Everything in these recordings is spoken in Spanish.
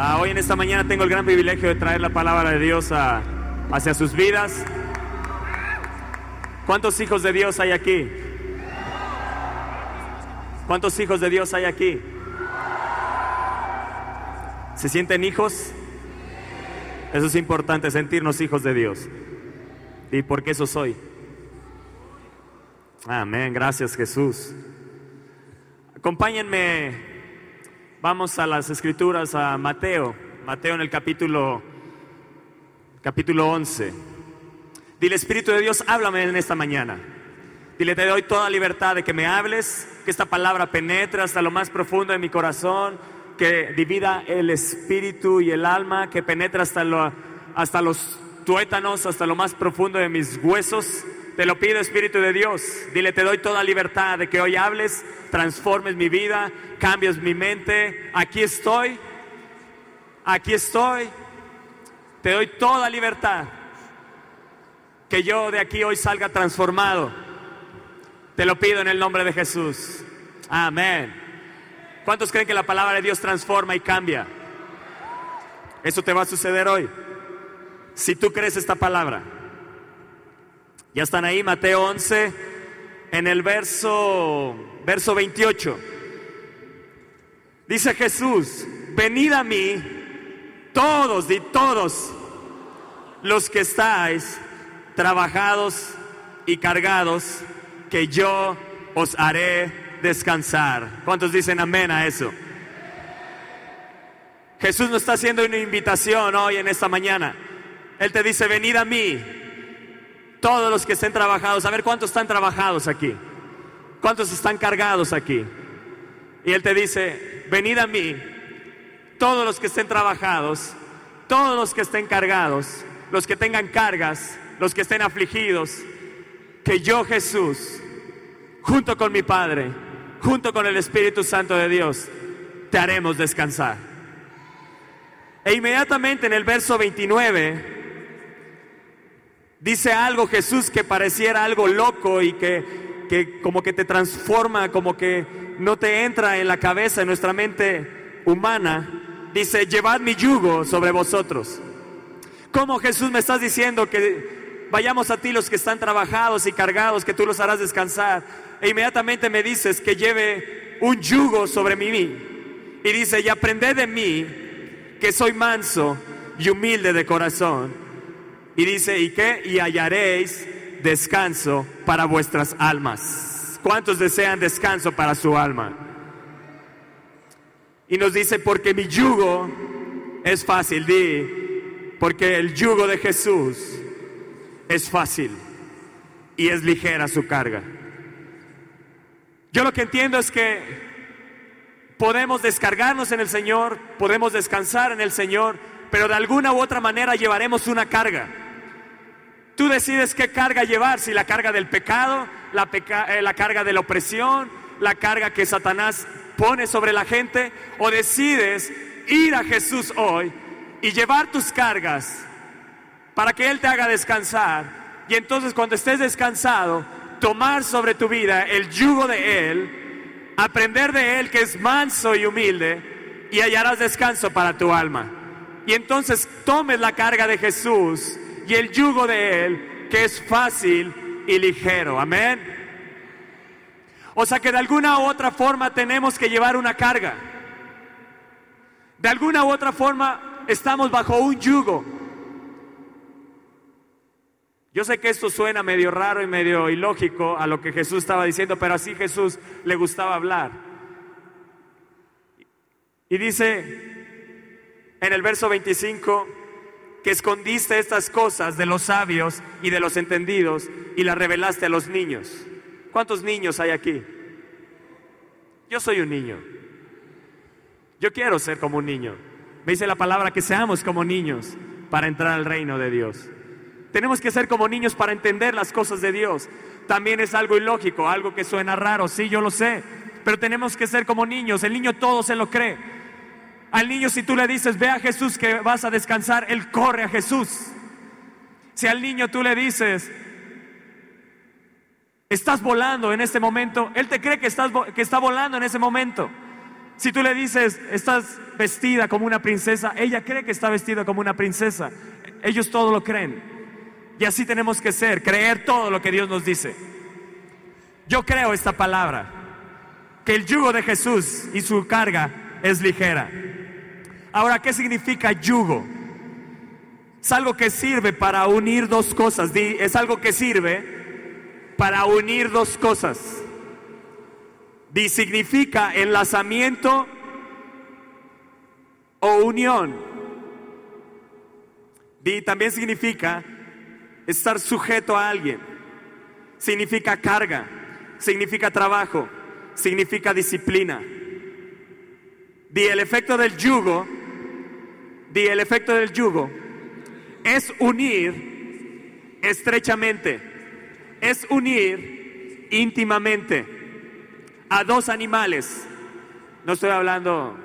Ah, hoy en esta mañana tengo el gran privilegio de traer la palabra de Dios hacia sus vidas. ¿Cuántos hijos de Dios hay aquí? ¿Cuántos hijos de Dios hay aquí? ¿Se sienten hijos? Eso es importante, sentirnos hijos de Dios. ¿Y por qué eso soy? Amén, gracias Jesús. Acompáñenme, vamos a las escrituras, a Mateo, Mateo en el capítulo, capítulo 11. Dile, Espíritu de Dios, háblame en esta mañana. Dile, te doy toda libertad de que me hables, que esta palabra penetre hasta lo más profundo de mi corazón, que divida el espíritu y el alma, que penetre hasta, lo- hasta los tuétanos, hasta lo más profundo de mis huesos. Te lo pido, Espíritu de Dios. Dile, te doy toda libertad de que hoy hables, transformes mi vida, cambies mi mente. Aquí estoy, aquí estoy. Te doy toda libertad. Que yo de aquí hoy salga transformado. Te lo pido en el nombre de Jesús. Amén. ¿Cuántos creen que la palabra de Dios transforma y cambia? Eso te va a suceder hoy. Si tú crees esta palabra. Ya están ahí, Mateo 11, en el verso, verso 28. Dice Jesús, venid a mí, todos y todos los que estáis trabajados y cargados, que yo os haré descansar. ¿Cuántos dicen amén a eso? Jesús nos está haciendo una invitación hoy en esta mañana. Él te dice, venid a mí, todos los que estén trabajados. A ver cuántos están trabajados aquí. ¿Cuántos están cargados aquí? Y Él te dice, venid a mí, todos los que estén trabajados, todos los que estén cargados, los que tengan cargas, los que estén afligidos, que yo Jesús, junto con mi Padre, junto con el Espíritu Santo de Dios, te haremos descansar. E inmediatamente en el verso 29 dice algo Jesús que pareciera algo loco y que, que como que te transforma, como que no te entra en la cabeza, en nuestra mente humana. Dice, llevad mi yugo sobre vosotros. ¿Cómo Jesús me estás diciendo que vayamos a ti los que están trabajados y cargados, que tú los harás descansar? E inmediatamente me dices que lleve un yugo sobre mí. Y dice, y aprended de mí, que soy manso y humilde de corazón. Y dice, ¿y qué? Y hallaréis descanso para vuestras almas. ¿Cuántos desean descanso para su alma? Y nos dice, porque mi yugo es fácil, di, porque el yugo de Jesús es fácil y es ligera su carga. Yo lo que entiendo es que podemos descargarnos en el Señor, podemos descansar en el Señor, pero de alguna u otra manera llevaremos una carga. Tú decides qué carga llevar, si la carga del pecado, la, eh, la carga de la opresión, la carga que Satanás pone sobre la gente, o decides ir a Jesús hoy y llevar tus cargas para que Él te haga descansar. Y entonces cuando estés descansado, tomar sobre tu vida el yugo de Él, aprender de Él que es manso y humilde, y hallarás descanso para tu alma. Y entonces tomes la carga de Jesús y el yugo de Él, que es fácil y ligero. Amén. O sea que de alguna u otra forma tenemos que llevar una carga. De alguna u otra forma estamos bajo un yugo. Yo sé que esto suena medio raro y medio ilógico a lo que Jesús estaba diciendo, pero así Jesús le gustaba hablar. Y dice en el verso 25 escondiste estas cosas de los sabios y de los entendidos y las revelaste a los niños. ¿Cuántos niños hay aquí? Yo soy un niño. Yo quiero ser como un niño. Me dice la palabra que seamos como niños para entrar al reino de Dios. Tenemos que ser como niños para entender las cosas de Dios. También es algo ilógico, algo que suena raro, sí, yo lo sé, pero tenemos que ser como niños. El niño todo se lo cree. Al niño si tú le dices, ve a Jesús que vas a descansar, él corre a Jesús. Si al niño tú le dices, estás volando en este momento, él te cree que, estás, que está volando en ese momento. Si tú le dices, estás vestida como una princesa, ella cree que está vestida como una princesa. Ellos todo lo creen. Y así tenemos que ser, creer todo lo que Dios nos dice. Yo creo esta palabra, que el yugo de Jesús y su carga es ligera. Ahora, ¿qué significa yugo? Es algo que sirve para unir dos cosas. Es algo que sirve para unir dos cosas. Di significa enlazamiento o unión. Di también significa estar sujeto a alguien. Significa carga, significa trabajo, significa disciplina. Di el efecto del yugo, di el efecto del yugo es unir estrechamente, es unir íntimamente a dos animales. No estoy hablando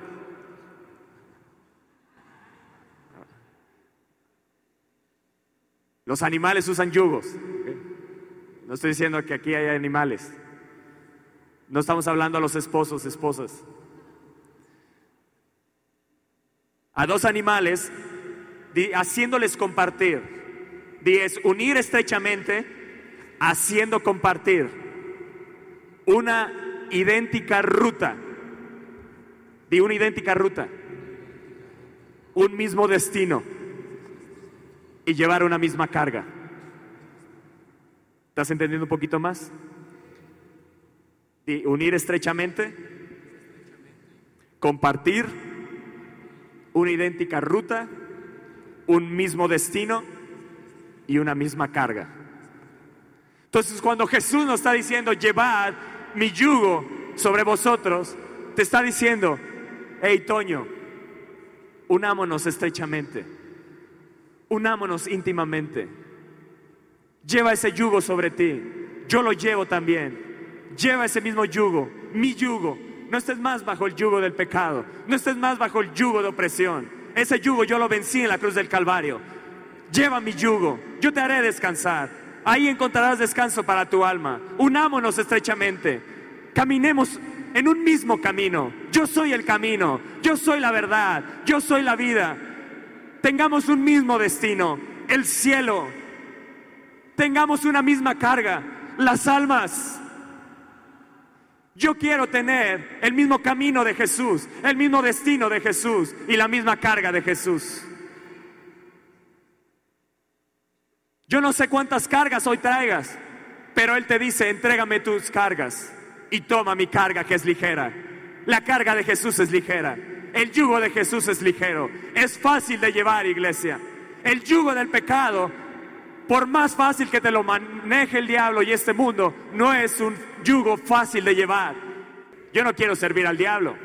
Los animales usan yugos. No estoy diciendo que aquí hay animales. No estamos hablando a los esposos, esposas. A dos animales, haciéndoles compartir. unir estrechamente, haciendo compartir una idéntica ruta. Di una idéntica ruta. Un mismo destino y llevar una misma carga. ¿Estás entendiendo un poquito más? Unir estrechamente, compartir una idéntica ruta, un mismo destino y una misma carga. Entonces cuando Jesús nos está diciendo, llevad mi yugo sobre vosotros, te está diciendo, hey Toño, unámonos estrechamente unámonos íntimamente. Lleva ese yugo sobre ti. Yo lo llevo también. Lleva ese mismo yugo, mi yugo. No estés más bajo el yugo del pecado. No estés más bajo el yugo de opresión. Ese yugo yo lo vencí en la cruz del Calvario. Lleva mi yugo. Yo te haré descansar. Ahí encontrarás descanso para tu alma. Unámonos estrechamente. Caminemos en un mismo camino. Yo soy el camino. Yo soy la verdad. Yo soy la vida tengamos un mismo destino, el cielo, tengamos una misma carga, las almas. Yo quiero tener el mismo camino de Jesús, el mismo destino de Jesús y la misma carga de Jesús. Yo no sé cuántas cargas hoy traigas, pero Él te dice, entrégame tus cargas y toma mi carga que es ligera. La carga de Jesús es ligera. El yugo de Jesús es ligero. Es fácil de llevar, iglesia. El yugo del pecado, por más fácil que te lo maneje el diablo y este mundo, no es un yugo fácil de llevar. Yo no quiero servir al diablo.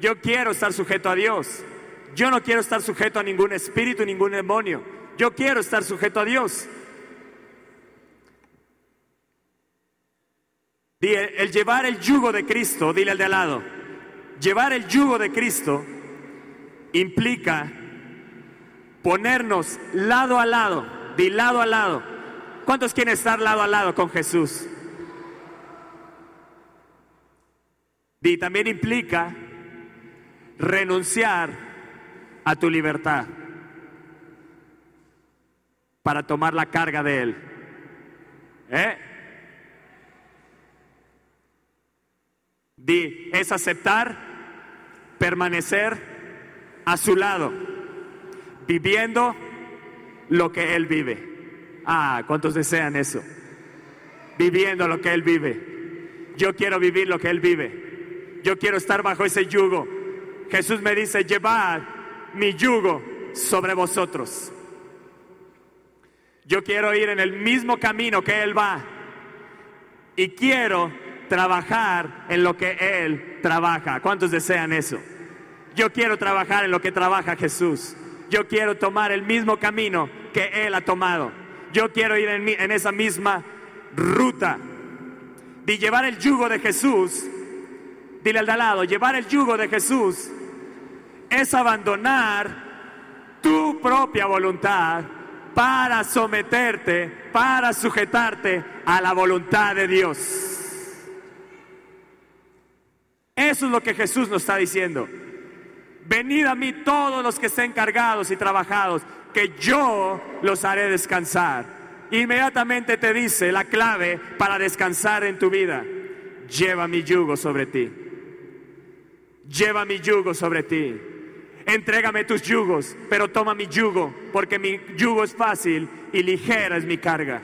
Yo quiero estar sujeto a Dios. Yo no quiero estar sujeto a ningún espíritu, ningún demonio. Yo quiero estar sujeto a Dios. el llevar el yugo de Cristo, dile al de al lado, Llevar el yugo de Cristo implica ponernos lado a lado, de lado a lado. ¿Cuántos quieren estar lado a lado con Jesús? Y también implica renunciar a tu libertad para tomar la carga de Él. ¿Eh? Di, es aceptar permanecer a su lado, viviendo lo que Él vive. Ah, ¿cuántos desean eso? Viviendo lo que Él vive. Yo quiero vivir lo que Él vive. Yo quiero estar bajo ese yugo. Jesús me dice, llevad mi yugo sobre vosotros. Yo quiero ir en el mismo camino que Él va. Y quiero trabajar en lo que Él trabaja. ¿Cuántos desean eso? Yo quiero trabajar en lo que trabaja Jesús. Yo quiero tomar el mismo camino que Él ha tomado. Yo quiero ir en, esa misma ruta. De llevar el yugo de Jesús, dile al de al lado, llevar el yugo de Jesús es abandonar tu propia voluntad para someterte, para sujetarte a la voluntad de Dios. Eso es lo que Jesús nos está diciendo. Venid a mí todos los que estén cargados y trabajados, que yo los haré descansar. Inmediatamente te dice la clave para descansar en tu vida. Lleva mi yugo sobre ti. Lleva mi yugo sobre ti. Entrégame tus yugos, pero toma mi yugo, porque mi yugo es fácil y ligera es mi carga.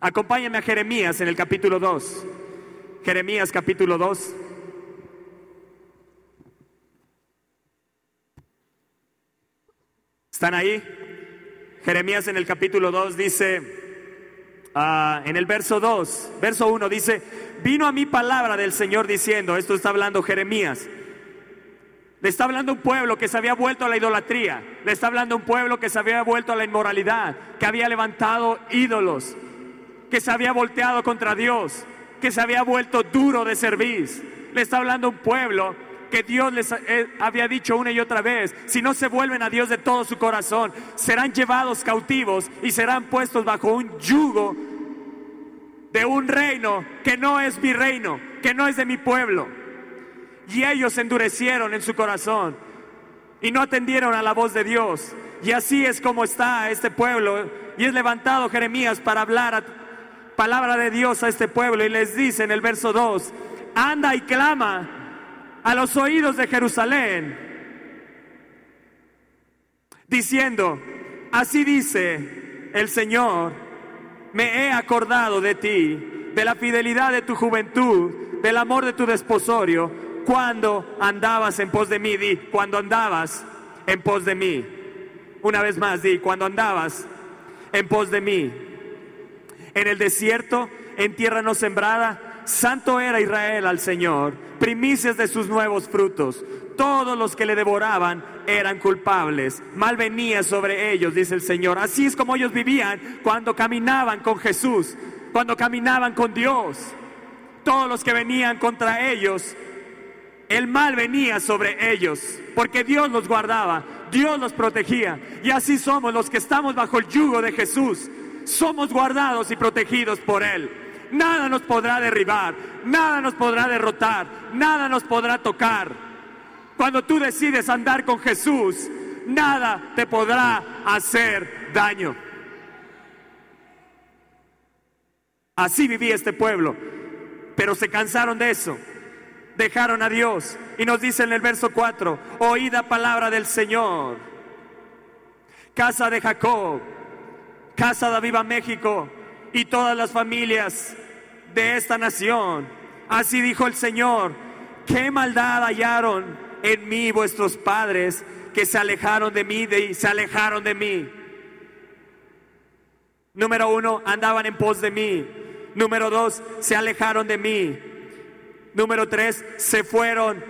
Acompáñame a Jeremías en el capítulo 2. Jeremías capítulo 2. ¿Están ahí? Jeremías en el capítulo 2 dice, ah, en el verso 2, verso 1 dice, vino a mí palabra del Señor diciendo, esto está hablando Jeremías, le está hablando un pueblo que se había vuelto a la idolatría, le está hablando un pueblo que se había vuelto a la inmoralidad, que había levantado ídolos, que se había volteado contra Dios, que se había vuelto duro de servir. Le está hablando un pueblo que Dios les eh, había dicho una y otra vez, si no se vuelven a Dios de todo su corazón, serán llevados cautivos y serán puestos bajo un yugo de un reino que no es mi reino, que no es de mi pueblo. Y ellos endurecieron en su corazón y no atendieron a la voz de Dios. Y así es como está este pueblo. Y es levantado Jeremías para hablar palabra de Dios a este pueblo y les dice en el verso 2, anda y clama a los oídos de Jerusalén, diciendo, así dice el Señor, me he acordado de ti, de la fidelidad de tu juventud, del amor de tu desposorio, cuando andabas en pos de mí, di, cuando andabas en pos de mí. Una vez más, di, cuando andabas en pos de mí. En el desierto, en tierra no sembrada, Santo era Israel al Señor, primicias de sus nuevos frutos. Todos los que le devoraban eran culpables. Mal venía sobre ellos, dice el Señor. Así es como ellos vivían cuando caminaban con Jesús, cuando caminaban con Dios. Todos los que venían contra ellos, el mal venía sobre ellos, porque Dios los guardaba, Dios los protegía. Y así somos los que estamos bajo el yugo de Jesús. Somos guardados y protegidos por Él nada nos podrá derribar, nada nos podrá derrotar, nada nos podrá tocar. Cuando tú decides andar con Jesús, nada te podrá hacer daño. Así vivía este pueblo, pero se cansaron de eso, dejaron a Dios y nos dice en el verso 4, oída palabra del Señor, casa de Jacob, casa de Viva México, y todas las familias de esta nación. Así dijo el Señor, qué maldad hallaron en mí vuestros padres que se alejaron de mí y se alejaron de mí. Número uno, andaban en pos de mí. Número dos, se alejaron de mí. Número tres, se fueron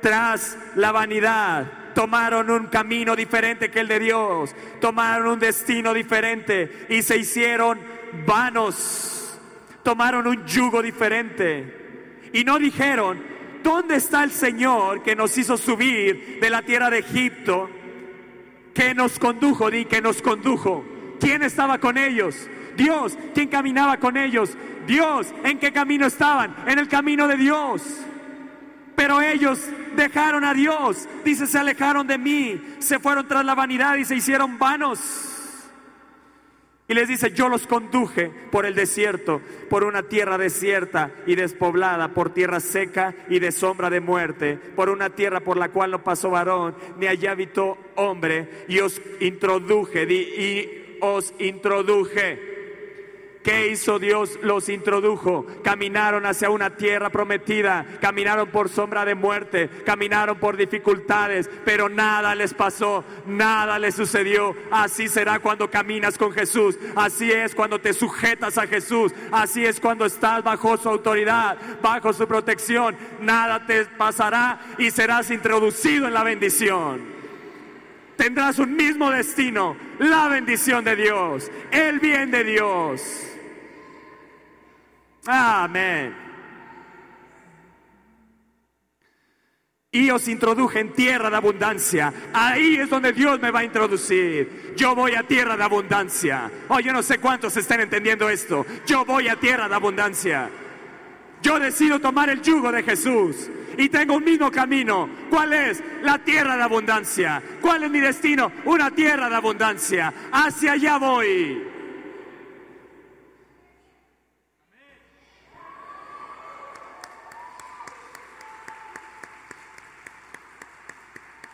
tras la vanidad. Tomaron un camino diferente que el de Dios. Tomaron un destino diferente y se hicieron vanos, tomaron un yugo diferente y no dijeron, ¿dónde está el Señor que nos hizo subir de la tierra de Egipto? Que nos condujo, di que nos condujo. ¿Quién estaba con ellos? Dios. ¿Quién caminaba con ellos? Dios. ¿En qué camino estaban? En el camino de Dios. Pero ellos dejaron a Dios. Dice, se alejaron de mí. Se fueron tras la vanidad y se hicieron vanos. Y les dice, yo los conduje por el desierto, por una tierra desierta y despoblada, por tierra seca y de sombra de muerte, por una tierra por la cual no pasó varón, ni allá habitó hombre, y os introduje, y os introduje ¿Qué hizo Dios? Los introdujo. Caminaron hacia una tierra prometida. Caminaron por sombra de muerte. Caminaron por dificultades. Pero nada les pasó. Nada les sucedió. Así será cuando caminas con Jesús. Así es cuando te sujetas a Jesús. Así es cuando estás bajo su autoridad, bajo su protección. Nada te pasará y serás introducido en la bendición tendrás un mismo destino, la bendición de Dios, el bien de Dios. Amén. Y os introduje en tierra de abundancia. Ahí es donde Dios me va a introducir. Yo voy a tierra de abundancia. Oh, yo no sé cuántos están entendiendo esto. Yo voy a tierra de abundancia. Yo decido tomar el yugo de Jesús y tengo un mismo camino. ¿Cuál es? La tierra de abundancia. ¿Cuál es mi destino? Una tierra de abundancia. Hacia allá voy.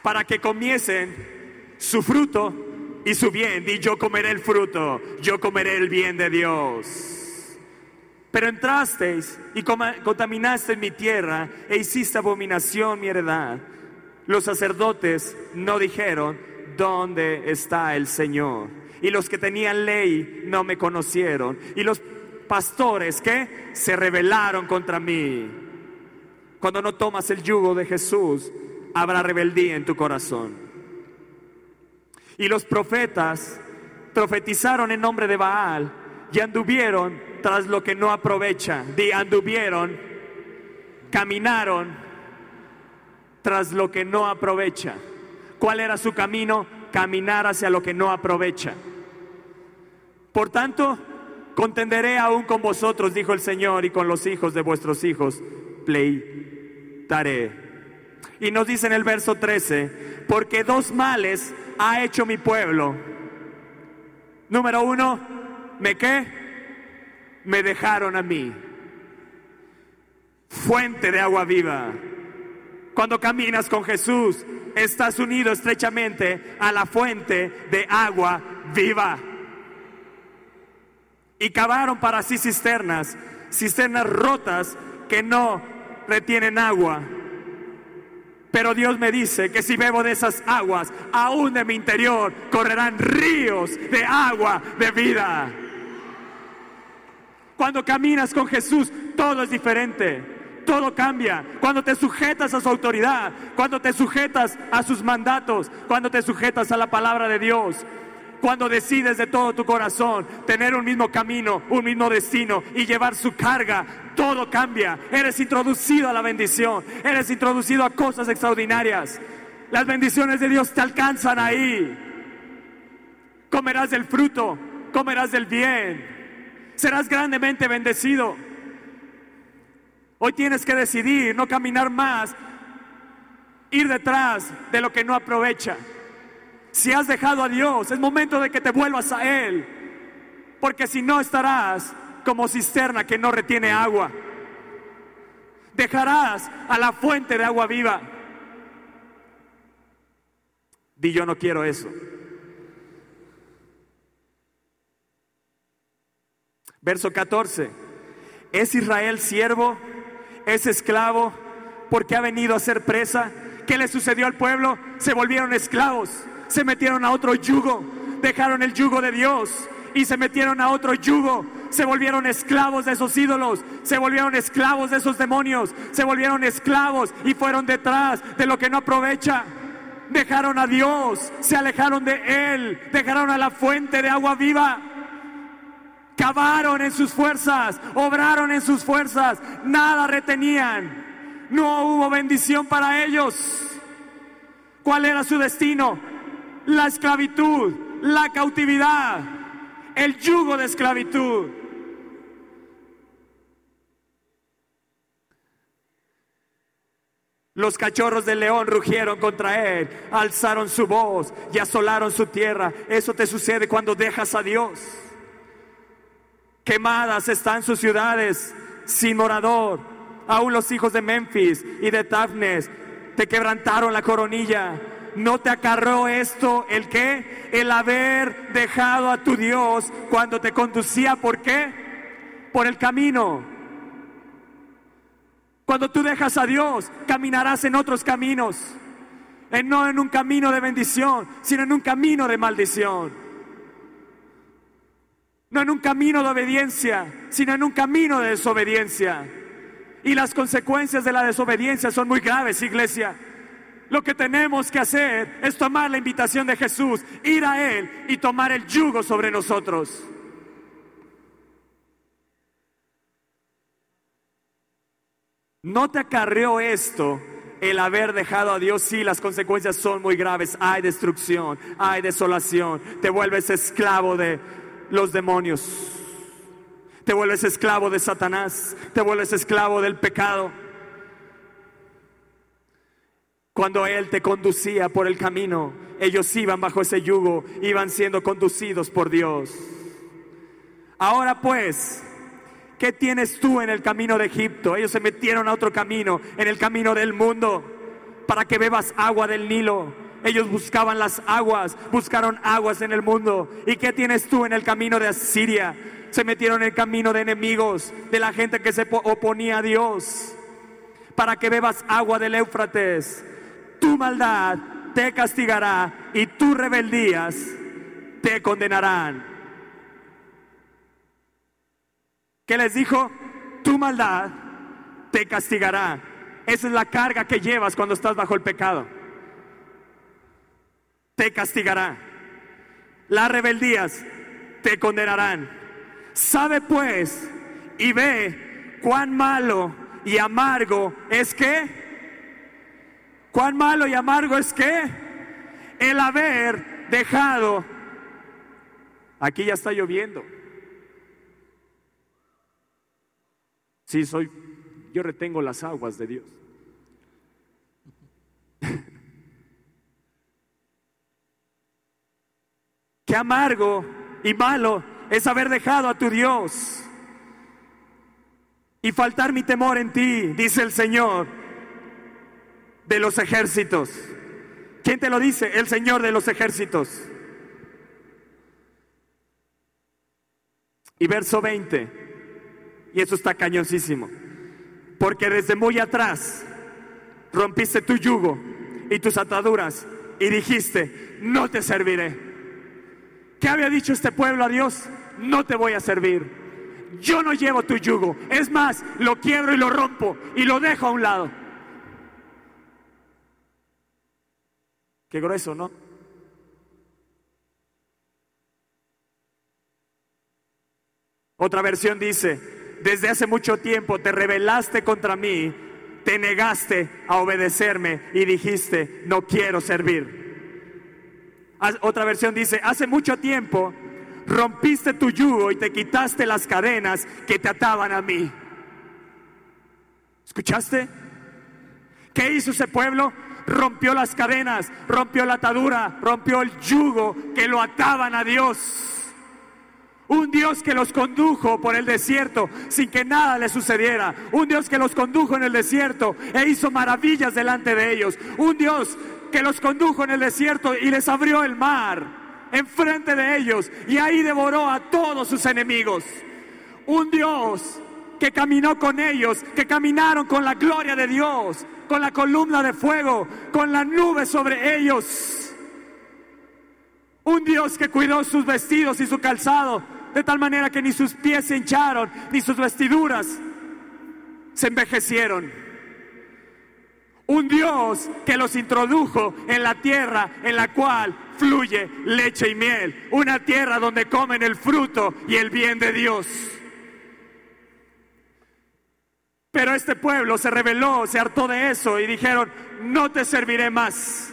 Para que comiencen su fruto y su bien. Y yo comeré el fruto, yo comeré el bien de Dios. Pero entrasteis y contaminaste mi tierra e hiciste abominación mi heredad. Los sacerdotes no dijeron, ¿dónde está el Señor? Y los que tenían ley no me conocieron. Y los pastores que se rebelaron contra mí. Cuando no tomas el yugo de Jesús, habrá rebeldía en tu corazón. Y los profetas profetizaron en nombre de Baal y anduvieron tras lo que no aprovecha. Di anduvieron, caminaron tras lo que no aprovecha. ¿Cuál era su camino? Caminar hacia lo que no aprovecha. Por tanto, contenderé aún con vosotros, dijo el Señor, y con los hijos de vuestros hijos, pleitaré. Y nos dice en el verso 13, porque dos males ha hecho mi pueblo. Número uno, ¿me qué? me dejaron a mí. Fuente de agua viva. Cuando caminas con Jesús, estás unido estrechamente a la fuente de agua viva. Y cavaron para sí cisternas, cisternas rotas que no retienen agua. Pero Dios me dice que si bebo de esas aguas, aún de mi interior correrán ríos de agua de vida. Cuando caminas con Jesús, todo es diferente. Todo cambia. Cuando te sujetas a su autoridad, cuando te sujetas a sus mandatos, cuando te sujetas a la palabra de Dios, cuando decides de todo tu corazón tener un mismo camino, un mismo destino y llevar su carga, todo cambia. Eres introducido a la bendición, eres introducido a cosas extraordinarias. Las bendiciones de Dios te alcanzan ahí. Comerás del fruto, comerás del bien serás grandemente bendecido. Hoy tienes que decidir no caminar más, ir detrás de lo que no aprovecha. Si has dejado a Dios, es momento de que te vuelvas a Él, porque si no estarás como cisterna que no retiene agua. Dejarás a la fuente de agua viva. Di yo no quiero eso. Verso 14. ¿Es Israel siervo? ¿Es esclavo? Porque ha venido a ser presa. ¿Qué le sucedió al pueblo? Se volvieron esclavos. Se metieron a otro yugo. Dejaron el yugo de Dios y se metieron a otro yugo. Se volvieron esclavos de esos ídolos, se volvieron esclavos de esos demonios, se volvieron esclavos y fueron detrás de lo que no aprovecha. Dejaron a Dios, se alejaron de Él, dejaron a la fuente de agua viva cavaron en sus fuerzas, obraron en sus fuerzas, nada retenían, no hubo bendición para ellos. ¿Cuál era su destino? La esclavitud, la cautividad, el yugo de esclavitud. Los cachorros del león rugieron contra él, alzaron su voz y asolaron su tierra. Eso te sucede cuando dejas a Dios. Quemadas están sus ciudades sin morador. Aún los hijos de Memphis y de Tafnes te quebrantaron la coronilla. ¿No te acarró esto el qué? El haber dejado a tu Dios cuando te conducía. ¿Por qué? Por el camino. Cuando tú dejas a Dios, caminarás en otros caminos. En, no en un camino de bendición, sino en un camino de maldición. No en un camino de obediencia, sino en un camino de desobediencia. Y las consecuencias de la desobediencia son muy graves, iglesia. Lo que tenemos que hacer es tomar la invitación de Jesús, ir a Él y tomar el yugo sobre nosotros. ¿No te acarreó esto el haber dejado a Dios? Sí, las consecuencias son muy graves. Hay destrucción, hay desolación. Te vuelves esclavo de, los demonios. te vuelves esclavo de Satanás, te vuelves esclavo del pecado. Cuando Él te conducía por el camino, ellos iban bajo ese yugo, iban siendo conducidos por Dios. Ahora pues, ¿qué tienes tú en el camino de Egipto? Ellos se metieron a otro camino, en el camino del mundo, para que bebas agua del Nilo. Ellos buscaban las aguas, buscaron aguas en el mundo. ¿Y qué tienes tú en el camino de Asiria? Se metieron en el camino de enemigos, de la gente que se oponía a Dios, para que bebas agua del Éufrates tu maldad te castigará y tus rebeldías te condenarán. ¿Qué les dijo? Tu maldad te castigará. Esa es la carga que llevas cuando estás bajo el pecado. Te castigará. Las rebeldías te condenarán. Sabe pues y ve cuán malo y amargo es que Cuán malo y amargo es que el haber dejado. Aquí ya está lloviendo. Sí, soy, yo retengo las aguas de Dios. Qué amargo y malo es haber dejado a tu Dios y faltar mi temor en ti, dice el Señor de los ejércitos. ¿Quién te lo dice? El Señor de los ejércitos. Y verso 20, y eso está cañoncísimo, porque desde muy atrás rompiste tu yugo y tus ataduras y dijiste, no te serviré. ¿Qué había dicho este pueblo a Dios? No te voy a servir. Yo no llevo tu yugo. Es más, lo quiebro y lo rompo y lo dejo a un lado. Qué grueso, ¿no? Otra versión dice, desde hace mucho tiempo te rebelaste contra mí, te negaste a obedecerme y dijiste, no quiero servir. Otra versión dice, hace mucho tiempo rompiste tu yugo y te quitaste las cadenas que te ataban a mí. ¿Escuchaste? ¿Qué hizo ese pueblo? Rompió las cadenas, rompió la atadura, rompió el yugo que lo ataban a Dios. Un Dios que los condujo por el desierto sin que nada les sucediera. Un Dios que los condujo en el desierto e hizo maravillas delante de ellos. Un Dios que los condujo en el desierto y les abrió el mar enfrente de ellos y ahí devoró a todos sus enemigos. Un Dios que caminó con ellos, que caminaron con la gloria de Dios, con la columna de fuego, con la nube sobre ellos. Un Dios que cuidó sus vestidos y su calzado, de tal manera que ni sus pies se hincharon, ni sus vestiduras se envejecieron. Un Dios que los introdujo en la tierra en la cual fluye leche y miel. Una tierra donde comen el fruto y el bien de Dios. Pero este pueblo se rebeló, se hartó de eso y dijeron, no te serviré más.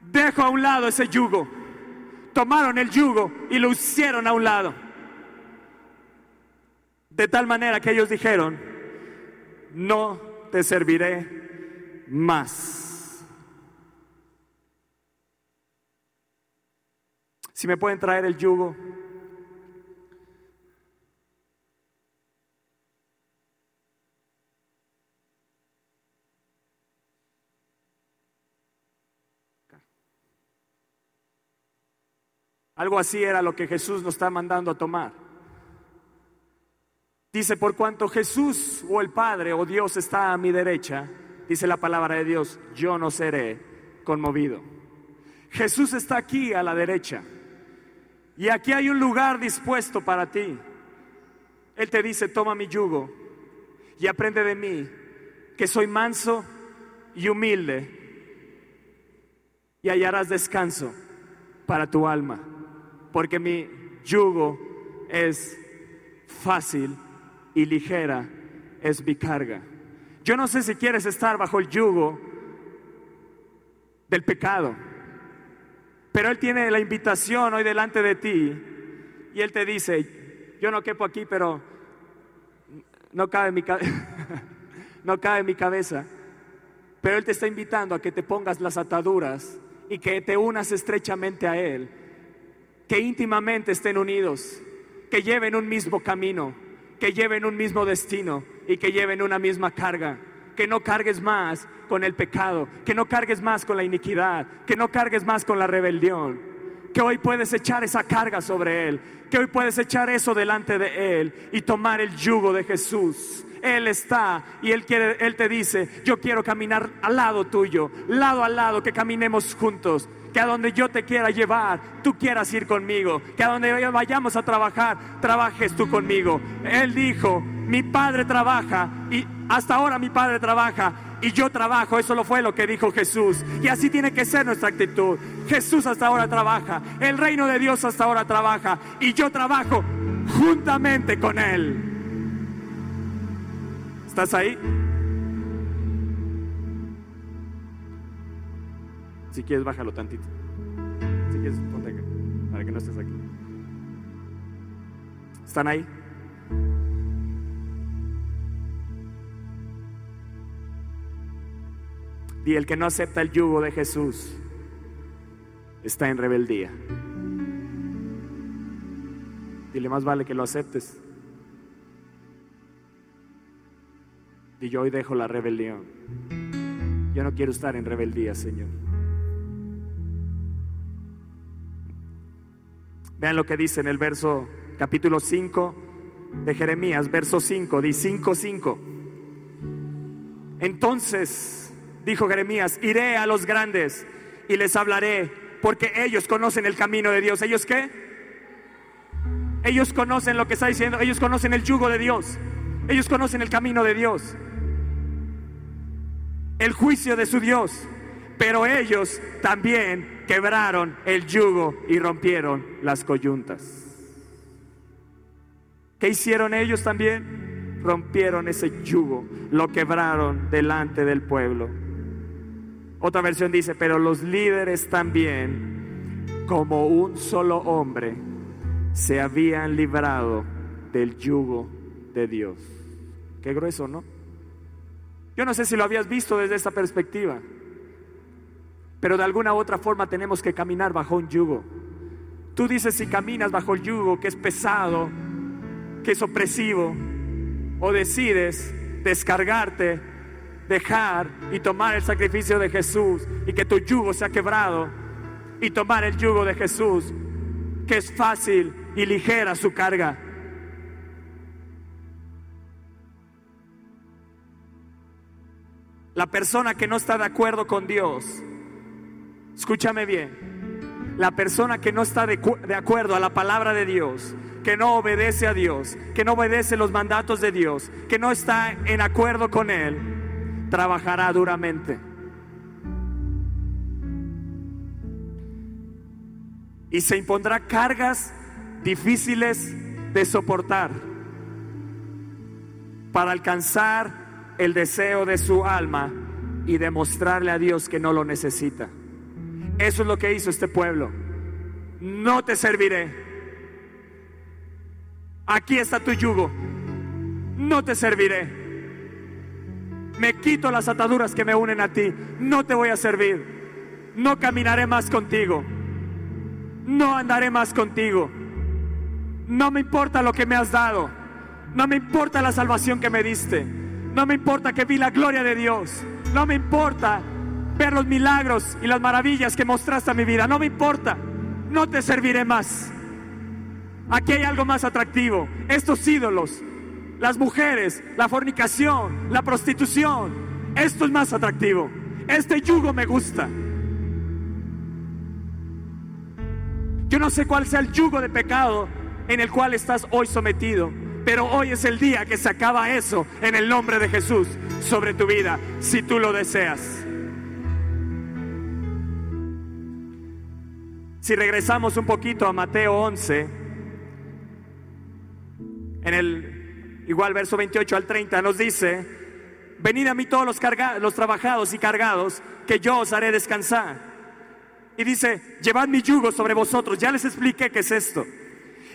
Dejo a un lado ese yugo. Tomaron el yugo y lo hicieron a un lado. De tal manera que ellos dijeron, no te serviré más. Si me pueden traer el yugo. Algo así era lo que Jesús nos está mandando a tomar. Dice, por cuanto Jesús o el Padre o Dios está a mi derecha, dice la palabra de Dios, yo no seré conmovido. Jesús está aquí a la derecha. Y aquí hay un lugar dispuesto para ti. Él te dice, toma mi yugo y aprende de mí, que soy manso y humilde, y hallarás descanso para tu alma porque mi yugo es fácil y ligera es mi carga. Yo no sé si quieres estar bajo el yugo del pecado, pero Él tiene la invitación hoy delante de ti y Él te dice, yo no quepo aquí, pero no cabe mi, no cabe mi cabeza. Pero Él te está invitando a que te pongas las ataduras y que te unas estrechamente a Él, que íntimamente estén unidos, que lleven un mismo camino, que lleven un mismo destino y que lleven una misma carga. Que no cargues más con el pecado, que no cargues más con la iniquidad, que no cargues más con la rebelión. Que hoy puedes echar esa carga sobre Él, que hoy puedes echar eso delante de Él y tomar el yugo de Jesús él está y Él, quiere, Él te dice, yo quiero caminar al lado tuyo, lado a lado, que caminemos juntos. Que a donde yo te quiera llevar, tú quieras ir conmigo. Que a donde vayamos a trabajar, trabajes tú conmigo. Él dijo, mi padre trabaja y hasta ahora mi padre trabaja y yo trabajo. Eso lo fue lo que dijo Jesús. Y así tiene que ser nuestra actitud. Jesús hasta ahora trabaja. El reino de Dios hasta ahora trabaja. Y yo trabajo juntamente con Él. ¿Estás ahí? Si quieres, bájalo tantito. Si quieres, ponte para que no estés aquí. ¿Están ahí? Y el que no acepta el yugo de Jesús está en rebeldía. Dile, más vale que lo aceptes. Y yo hoy dejo la rebelión. Yo no quiero estar en rebeldía, Señor. Vean lo que dice en el verso capítulo 5 de Jeremías, verso 5, di 5, 5. Entonces, dijo Jeremías, iré a los grandes y les hablaré, porque ellos conocen el camino de Dios. ¿Ellos qué? Ellos conocen lo que está diciendo, ellos conocen el yugo de Dios, ellos conocen el camino de Dios el juicio de su Dios. Pero ellos también quebraron el yugo y rompieron las coyuntas. ¿Qué hicieron ellos también? Rompieron ese yugo, lo quebraron delante del pueblo. Otra versión dice, pero los líderes también, como un solo hombre, se habían librado del yugo de Dios. Qué grueso, ¿no? Yo no sé si lo habías visto desde esta perspectiva, pero de alguna u otra forma tenemos que caminar bajo un yugo. Tú dices si caminas bajo el yugo que es pesado, que es opresivo, o decides descargarte, dejar y tomar el sacrificio de Jesús y que tu yugo sea quebrado y tomar el yugo de Jesús, que es fácil y ligera su carga. La persona que no está de acuerdo con Dios, escúchame bien, la persona que no está de, acuerdo a la palabra de Dios, que no obedece a Dios, que no obedece los mandatos de Dios, que no está en acuerdo con Él, trabajará duramente. Y se impondrá cargas difíciles de soportar para alcanzar el deseo de su alma y demostrarle a Dios que no lo necesita. Eso es lo que hizo este pueblo. No te serviré. Aquí está tu yugo. No te serviré. Me quito las ataduras que me unen a ti. No te voy a servir. No caminaré más contigo. No andaré más contigo. No me importa lo que me has dado. No me importa la salvación que me diste. No me importa que vi la gloria de Dios. No me importa ver los milagros y las maravillas que mostraste a mi vida. No me importa. No te serviré más. Aquí hay algo más atractivo. Estos ídolos, las mujeres, la fornicación, la prostitución. Esto es más atractivo. Este yugo me gusta. Yo no sé cuál sea el yugo de pecado en el cual estás hoy sometido. Pero hoy es el día que se acaba eso en el nombre de Jesús sobre tu vida, si tú lo deseas. Si regresamos un poquito a Mateo 11, en el igual verso 28 al 30 nos dice, venid a mí todos los, los trabajados y cargados, que yo os haré descansar. Y dice, llevad mi yugo sobre vosotros. Ya les expliqué qué es esto.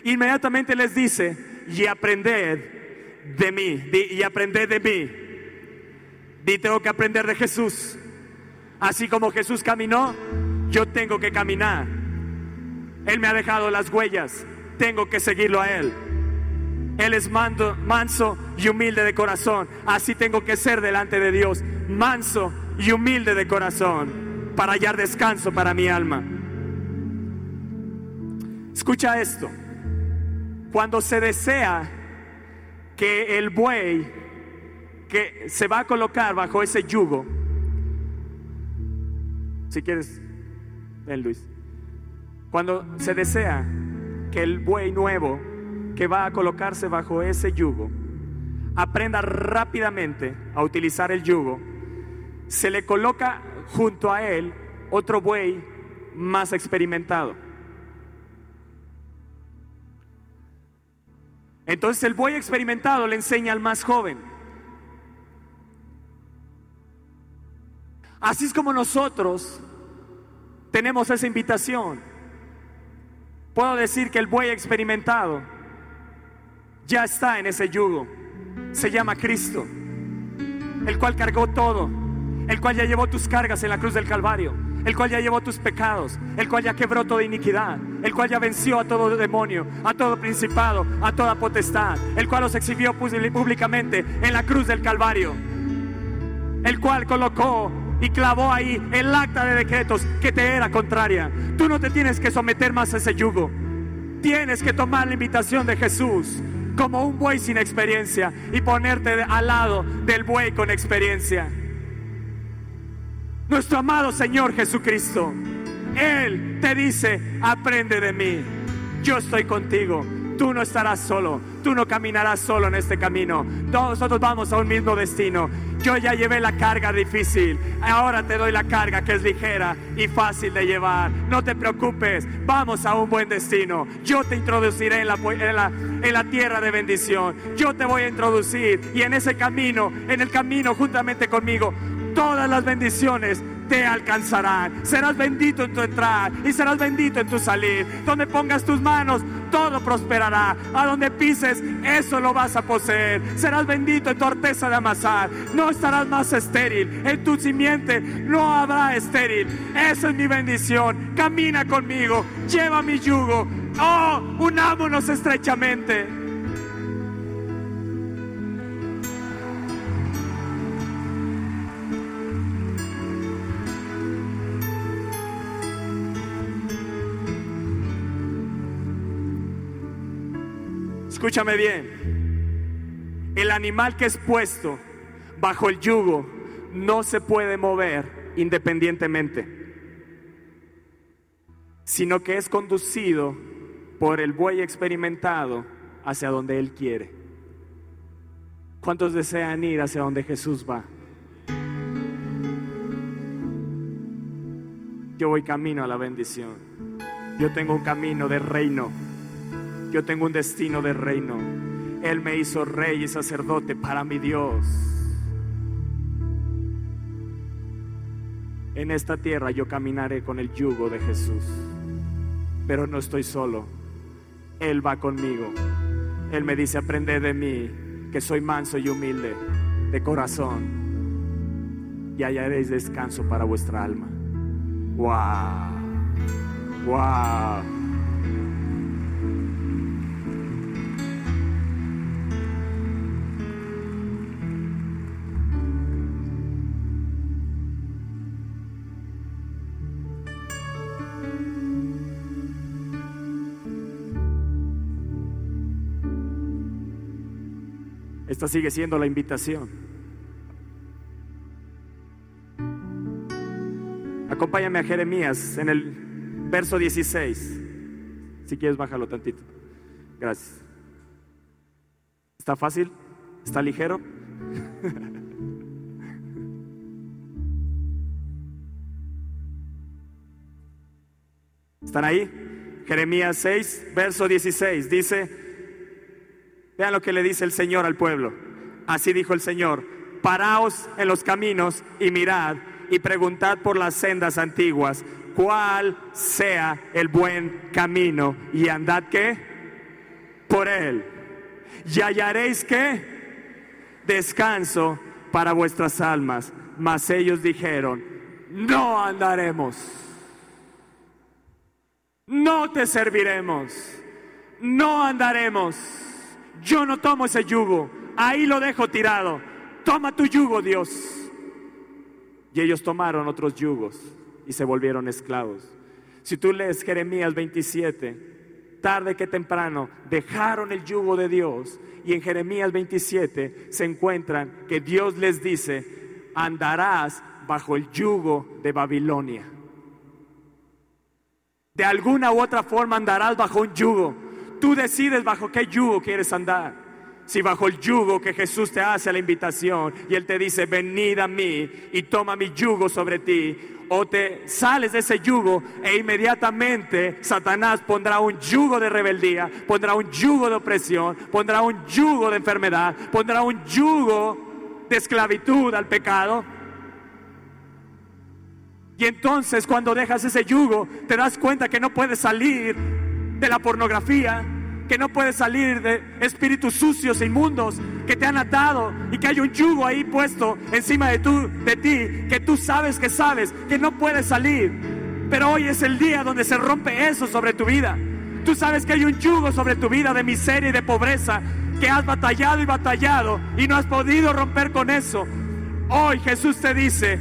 Inmediatamente les dice, y aprended de mí. y aprended de mí. Y tengo que aprender de Jesús. Así como Jesús caminó, yo tengo que caminar. Él me ha dejado las huellas, tengo que seguirlo a Él. Él es mando, manso y humilde de corazón. Así tengo que ser delante de Dios, manso y humilde de corazón, para hallar descanso para mi alma. Escucha esto. Cuando se desea que el buey que se va a colocar bajo ese yugo, si quieres, ven Luis, cuando se desea que el buey nuevo que va a colocarse bajo ese yugo aprenda rápidamente a utilizar el yugo, se le coloca junto a él otro buey más experimentado. Entonces el buey experimentado le enseña al más joven. Así es como nosotros tenemos esa invitación. Puedo decir que el buey experimentado ya está en ese yugo. Se llama Cristo, el cual cargó todo, el cual ya llevó tus cargas en la cruz del Calvario, el cual ya llevó tus pecados, el cual ya quebró toda iniquidad, el cual ya venció a todo demonio, a todo principado, a toda potestad, el cual los exhibió públicamente en la cruz del Calvario, el cual colocó y clavó ahí el acta de decretos que te era contraria. Tú no te tienes que someter más a ese yugo. Tienes que tomar la invitación de Jesús como un buey sin experiencia y ponerte al lado del buey con experiencia. Nuestro amado Señor Jesucristo, Él te dice, aprende de mí, yo estoy contigo, tú no estarás solo, tú no caminarás solo en este camino, todos nosotros vamos a un mismo destino. Yo ya llevé la carga difícil, ahora te doy la carga que es ligera y fácil de llevar. No te preocupes, vamos a un buen destino. Yo te introduciré en la, en la, tierra de bendición. Yo te voy a introducir y en ese camino, en el camino juntamente conmigo, todas las bendiciones te alcanzarán. Serás bendito en tu entrar y serás bendito en tu salir. Donde pongas tus manos, todo prosperará. A donde pises, eso lo vas a poseer. Serás bendito en tu arteza de amasar. No estarás más estéril. En tu simiente no habrá estéril. Esa es mi bendición. Camina conmigo. Lleva mi yugo. Oh, unámonos estrechamente. Escúchame bien. El animal que es puesto bajo el yugo no se puede mover independientemente, sino que es conducido por el buey experimentado hacia donde él quiere. ¿Cuántos desean ir hacia donde Jesús va? Yo voy camino a la bendición. Yo tengo un camino de reino yo tengo un destino de reino. Él me hizo rey y sacerdote para mi Dios. En esta tierra yo caminaré con el yugo de Jesús, pero no estoy solo. Él va conmigo. Él me dice, aprende de mí, que soy manso y humilde de corazón, y hallaréis descanso para vuestra alma. ¡Wow! ¡Wow! Esta sigue siendo la invitación. Acompáñame a Jeremías en el verso 16. Si quieres, bájalo tantito. Gracias. ¿Está fácil? ¿Está ligero? ¿Están ahí? Jeremías 6, verso 16. Dice, Vean lo que le dice el Señor al pueblo. Así dijo el Señor, paraos en los caminos y mirad y preguntad por las sendas antiguas cuál sea el buen camino y andad qué por él. y hallaréis que descanso para vuestras almas. Mas ellos dijeron, no andaremos, no te serviremos, no andaremos. Yo no tomo ese yugo, ahí lo dejo tirado. Toma tu yugo, Dios. Y ellos tomaron otros yugos y se volvieron esclavos. Si tú lees Jeremías 27, tarde que temprano dejaron el yugo de Dios y en Jeremías 27 se encuentran que Dios les dice, andarás bajo el yugo de Babilonia. De alguna u otra forma andarás bajo un yugo. Tú decides bajo qué yugo quieres andar. Si bajo el yugo que Jesús te hace la invitación y Él te dice, venid a mí y toma mi yugo sobre ti, o te sales de ese yugo e inmediatamente Satanás pondrá un yugo de rebeldía, pondrá un yugo de opresión, pondrá un yugo de enfermedad, pondrá un yugo de esclavitud al pecado. Y entonces cuando dejas ese yugo, te das cuenta que no puedes salir de la pornografía, que no puedes salir de espíritus sucios e inmundos que te han atado y que hay un yugo ahí puesto encima de, tú, de ti, que tú sabes que sabes que no puedes salir. Pero hoy es el día donde se rompe eso sobre tu vida. Tú sabes que hay un yugo sobre tu vida de miseria y de pobreza que has batallado y batallado y no has podido romper con eso. Hoy Jesús te dice,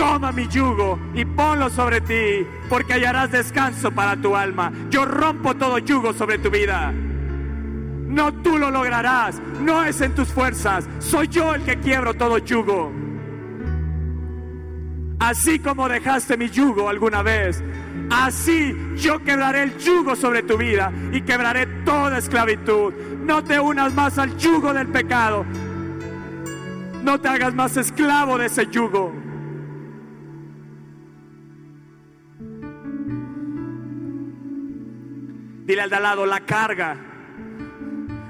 toma mi yugo y ponlo sobre ti, porque hallarás descanso para tu alma. Yo rompo todo yugo sobre tu vida. No tú lo lograrás, no es en tus fuerzas, soy yo el que quiebro todo yugo. Así como dejaste mi yugo alguna vez, así yo quebraré el yugo sobre tu vida y quebraré toda esclavitud. No te unas más al yugo del pecado, no te hagas más esclavo de ese yugo. Dile al de lado, la carga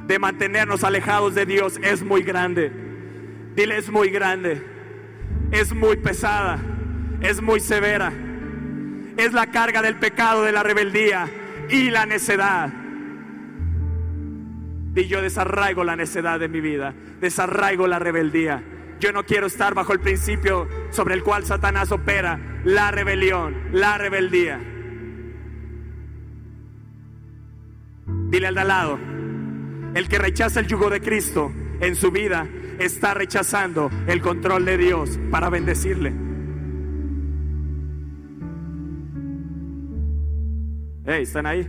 de mantenernos alejados de Dios es muy grande. Dile, es muy grande. Es muy pesada. Es muy severa. Es la carga del pecado, de la rebeldía y la necedad. Y yo desarraigo la necedad de mi vida. Desarraigo la rebeldía. Yo no quiero estar bajo el principio sobre el cual Satanás opera, la rebelión, la rebeldía. Dile al de al lado, el que rechaza el yugo de Cristo en su vida está rechazando el control de Dios para bendecirle. Hey, ¿están ahí?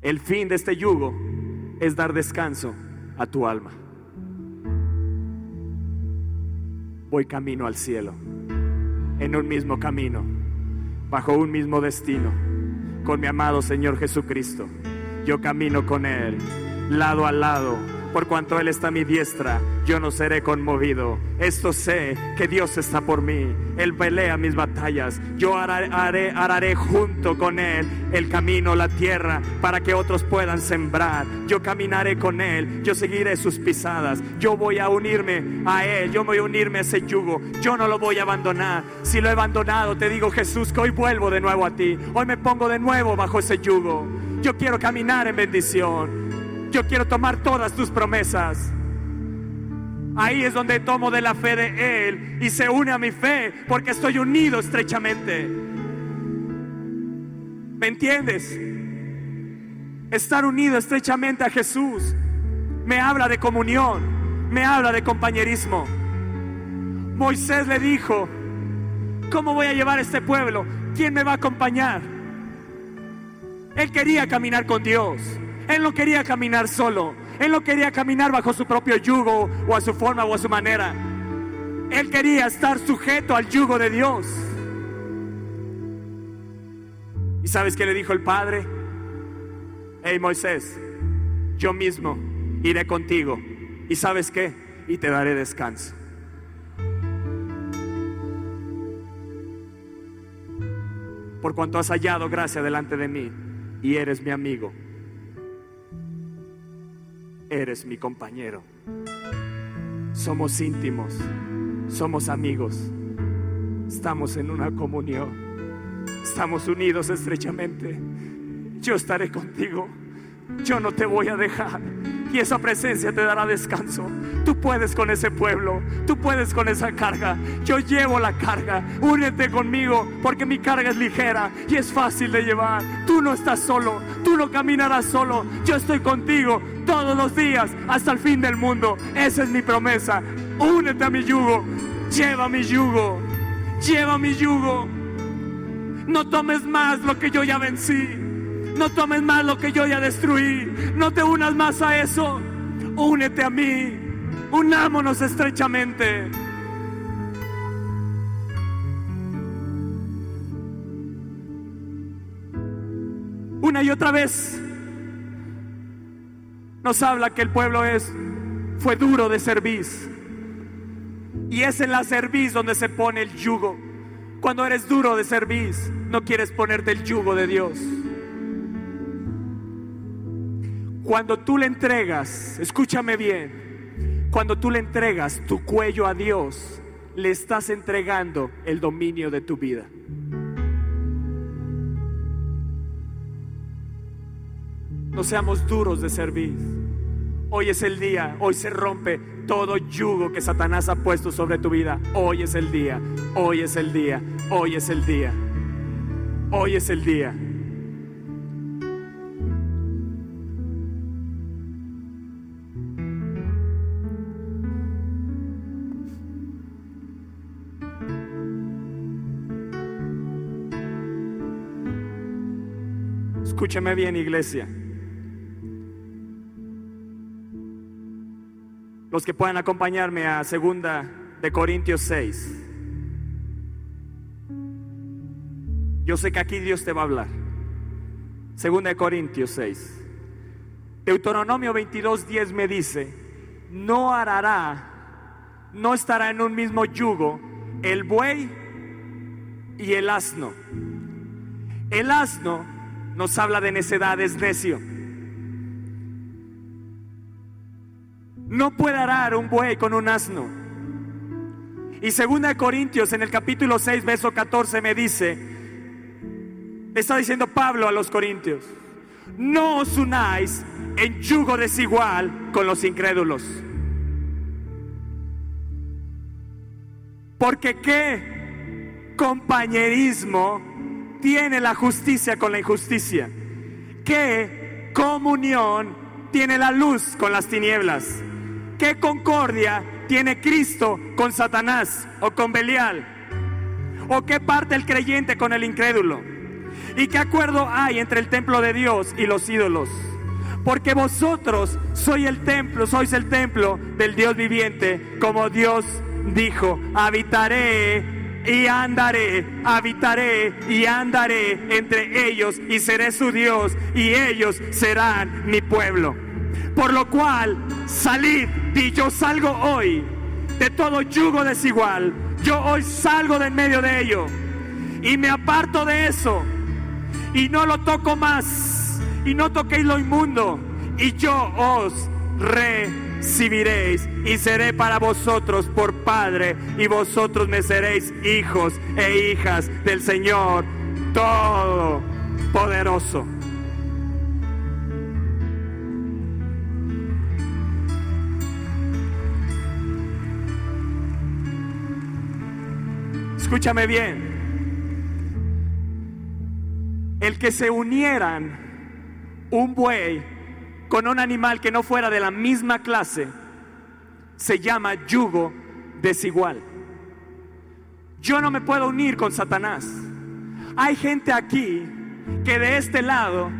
El fin de este yugo es dar descanso a tu alma. Voy camino al cielo, en un mismo camino bajo un mismo destino con mi amado Señor Jesucristo. Yo camino con Él, lado a lado, por cuanto Él está a mi diestra, yo no seré conmovido. Esto sé que Dios está por mí. Él pelea mis batallas. Yo haré, haré, junto con Él el camino, la tierra, para que otros puedan sembrar. Yo caminaré con Él. Yo seguiré sus pisadas. Yo voy a unirme a Él. Yo voy a unirme a ese yugo. Yo no lo voy a abandonar. Si lo he abandonado, te digo Jesús que hoy vuelvo de nuevo a ti. Hoy me pongo de nuevo bajo ese yugo. Yo quiero caminar en bendición. Yo quiero tomar todas tus promesas. Ahí es donde tomo de la fe de Él y se une a mi fe porque estoy unido estrechamente. ¿Me entiendes? Estar unido estrechamente a Jesús me habla de comunión, me habla de compañerismo. Moisés le dijo, ¿cómo voy a llevar este pueblo? ¿Quién me va a acompañar? Él quería caminar con Dios. Él no quería caminar solo. Él no quería caminar bajo su propio yugo o a su forma o a su manera. Él quería estar sujeto al yugo de Dios. ¿Y sabes qué le dijo el Padre? Hey Moisés, yo mismo iré contigo. ¿Y sabes qué? Y te daré descanso. Por cuanto has hallado gracia delante de mí y eres mi amigo eres mi compañero. Somos íntimos, somos amigos, estamos en una comunión, estamos unidos estrechamente. yo estaré contigo. Yo no te voy a dejar. Y esa presencia te dará descanso. Tú puedes con ese pueblo. Tú puedes con esa carga. Yo llevo la carga. Únete conmigo porque mi carga es ligera y es fácil de llevar. Tú no estás solo. Tú no caminarás solo. Yo estoy contigo todos los días hasta el fin del mundo. Esa es mi promesa. Únete a mi yugo. Lleva mi yugo. Lleva mi yugo. No tomes más lo que yo ya vencí. No tomes más lo que yo ya destruí. No te unas más a eso. Únete a mí. Unámonos estrechamente. Una y otra vez nos habla que el pueblo es fue duro de servir. Y es en la cerviz donde se pone el yugo. Cuando eres duro de servir, no quieres ponerte el yugo de Dios. Cuando tú le entregas, escúchame bien, cuando tú le entregas tu cuello a Dios, le estás entregando el dominio de tu vida. No seamos duros de servir. Hoy es el día, hoy se rompe todo yugo que Satanás ha puesto sobre tu vida. Hoy es el día, hoy es el día, hoy es el día. Hoy es el día. Escúchame bien, iglesia. Los que puedan acompañarme a segunda de Corintios 6. Yo sé que aquí Dios te va a hablar. Segunda de Corintios 6. Deuteronomio 22, 10 me dice, no arará, no estará en un mismo yugo el buey y el asno. El asno nos habla de necedad, es necio. No puede arar un buey con un asno. Y segunda de Corintios en el capítulo 6, verso 14 me dice, está diciendo Pablo a los corintios, no os unáis en yugo desigual con los incrédulos. Porque qué compañerismo tiene la justicia con la injusticia. ¿Qué comunión tiene la luz con las tinieblas? ¿Qué concordia tiene Cristo con Satanás o con Belial? ¿O qué parte el creyente con el incrédulo? ¿Y qué acuerdo hay entre el templo de Dios y los ídolos? Porque vosotros sois el templo, sois el templo del Dios viviente, como Dios dijo, habitaré y andaré, habitaré y andaré entre ellos y seré su Dios y ellos serán mi pueblo. Por lo cual, salid y yo salgo hoy de todo yugo desigual. Yo hoy salgo de en medio de ello y me aparto de eso y no lo toco más y no toquéis lo inmundo y yo os recibiréis y seré para vosotros por Padre y vosotros me seréis hijos e hijas del Señor Todopoderoso. Escúchame bien. El que se unieran un buey con un animal que no fuera de la misma clase se llama yugo desigual. Yo no me puedo unir con Satanás. Hay gente aquí que de este lado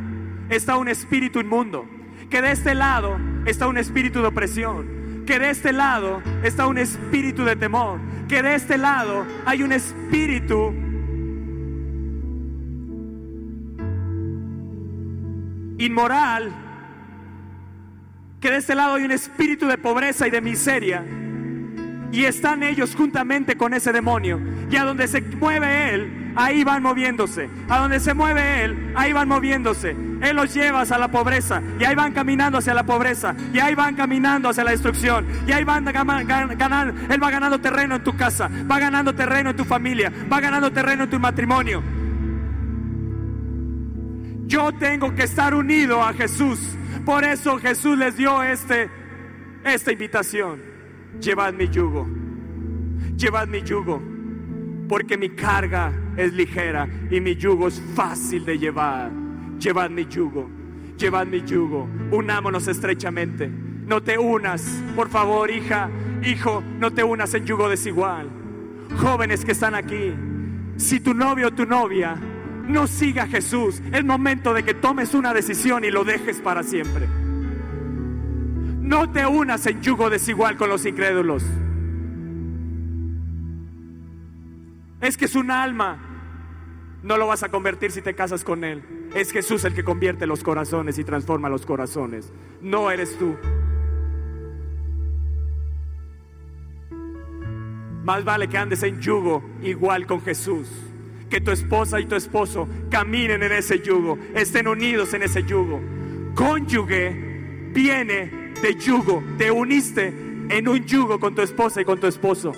está un espíritu inmundo, que de este lado está un espíritu de opresión, que de este lado está un espíritu de temor, que de este lado hay un espíritu inmoral, que de este lado hay un espíritu de pobreza y de miseria. Y están ellos juntamente con ese demonio. Y a donde se mueve él, ahí van moviéndose. A donde se mueve él, ahí van moviéndose. Él los lleva hacia la pobreza. Y ahí van caminando hacia la pobreza. Y ahí van caminando hacia la destrucción. Y ahí van ganando. Él va ganando terreno en tu casa. Va ganando terreno en tu familia. Va ganando terreno en tu matrimonio. Yo tengo que estar unido a Jesús. Por eso Jesús les dio este, esta invitación. Llevad mi yugo. Llevad mi yugo. Porque mi carga es ligera y mi yugo es fácil de llevar. Llevad mi yugo. Llevad mi yugo. Unámonos estrechamente. No te unas, por favor, hija, hijo, no te unas en yugo desigual. Jóvenes que están aquí, si tu novio o tu novia no siga Jesús, es momento de que tomes una decisión y lo dejes para siempre. No te unas en yugo desigual con los incrédulos. Es que es un alma. No lo vas a convertir si te casas con él. Es Jesús el que convierte los corazones y transforma los corazones. No eres tú. Más vale que andes en yugo igual con Jesús. Que tu esposa y tu esposo caminen en ese yugo, estén unidos en ese yugo. Cónyuge viene de yugo, te uniste en un yugo con tu esposa y con tu esposo.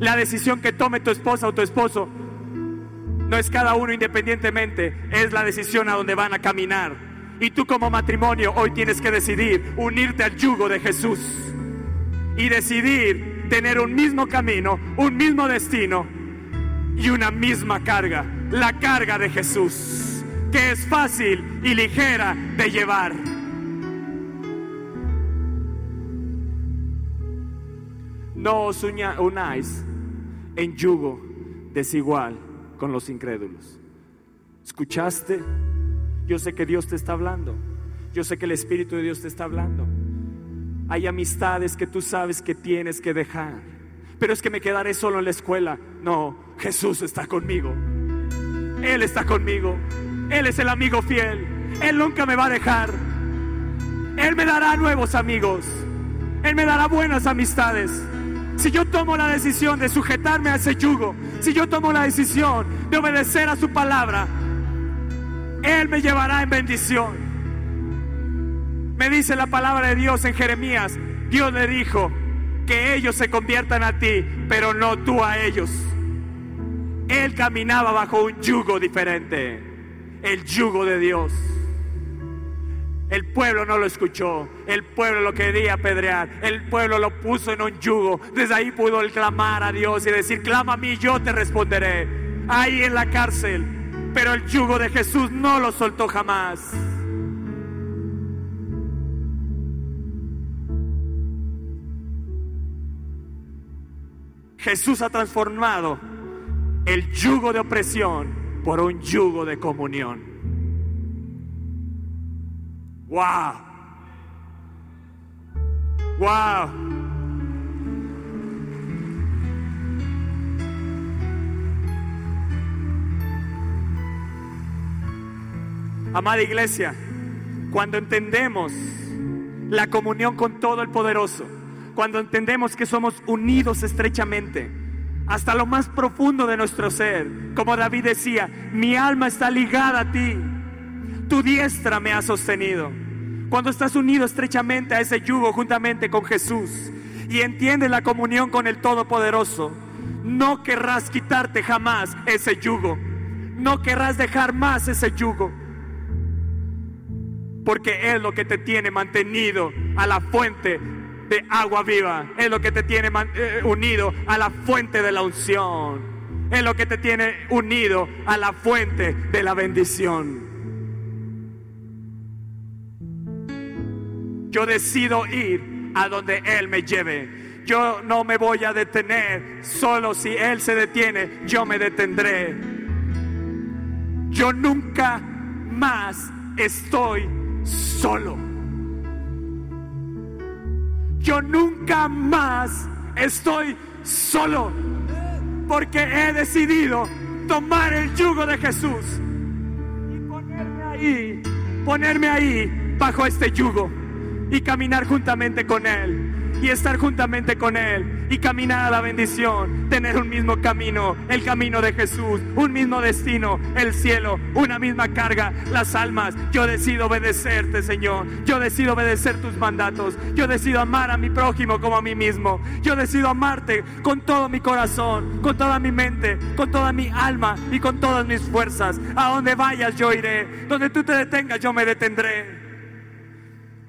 La decisión que tome tu esposa o tu esposo no es cada uno independientemente, es la decisión a donde van a caminar. Y tú como matrimonio hoy tienes que decidir unirte al yugo de Jesús y decidir tener un mismo camino, un mismo destino y una misma carga, la carga de Jesús, que es fácil y ligera de llevar. No os unáis en yugo desigual con los incrédulos. ¿Escuchaste? Yo sé que Dios te está hablando. Yo sé que el Espíritu de Dios te está hablando. Hay amistades que tú sabes que tienes que dejar. Pero es que me quedaré solo en la escuela. No, Jesús está conmigo. Él está conmigo. Él es el amigo fiel. Él nunca me va a dejar. Él me dará nuevos amigos. Él me dará buenas amistades. Si yo tomo la decisión de sujetarme a ese yugo, si yo tomo la decisión de obedecer a su palabra, Él me llevará en bendición. Me dice la palabra de Dios en Jeremías, Dios le dijo que ellos se conviertan a ti, pero no tú a ellos. Él caminaba bajo un yugo diferente, el yugo de Dios. El pueblo no lo escuchó, el pueblo lo quería apedrear, el pueblo lo puso en un yugo. Desde ahí pudo clamar a Dios y decir, clama a mí, yo te responderé. Ahí en la cárcel, pero el yugo de Jesús no lo soltó jamás. Jesús ha transformado el yugo de opresión por un yugo de comunión. ¡Wow! ¡Wow! Amada iglesia, cuando entendemos la comunión con todo el poderoso, cuando entendemos que somos unidos estrechamente hasta lo más profundo de nuestro ser. Como David decía, mi alma está ligada a ti, tu diestra me ha sostenido. Cuando estás unido estrechamente a ese yugo juntamente con Jesús y entiendes la comunión con el Todopoderoso, no querrás quitarte jamás ese yugo. No querrás dejar más ese yugo. Porque es lo que te tiene mantenido a la fuente de agua viva. Es lo que te tiene eh, unido a la fuente de la unción. Es lo que te tiene unido a la fuente de la bendición. Yo decido ir a donde Él me lleve. Yo no me voy a detener. Solo si Él se detiene, yo me detendré. Yo nunca más estoy solo yo nunca más estoy solo, porque he decidido tomar el yugo de Jesús y ponerme ahí, ponerme ahí bajo este yugo y caminar juntamente con Él. Y estar juntamente con Él y caminar a la bendición, tener un mismo camino, el camino de Jesús, un mismo destino, el cielo, una misma carga, las almas. Yo decido obedecerte, Señor. Yo decido obedecer tus mandatos. Yo decido amar a mi prójimo como a mí mismo. Yo decido amarte con todo mi corazón, con toda mi mente, con toda mi alma y con todas mis fuerzas. A donde vayas yo iré. Donde tú te detengas yo me detendré.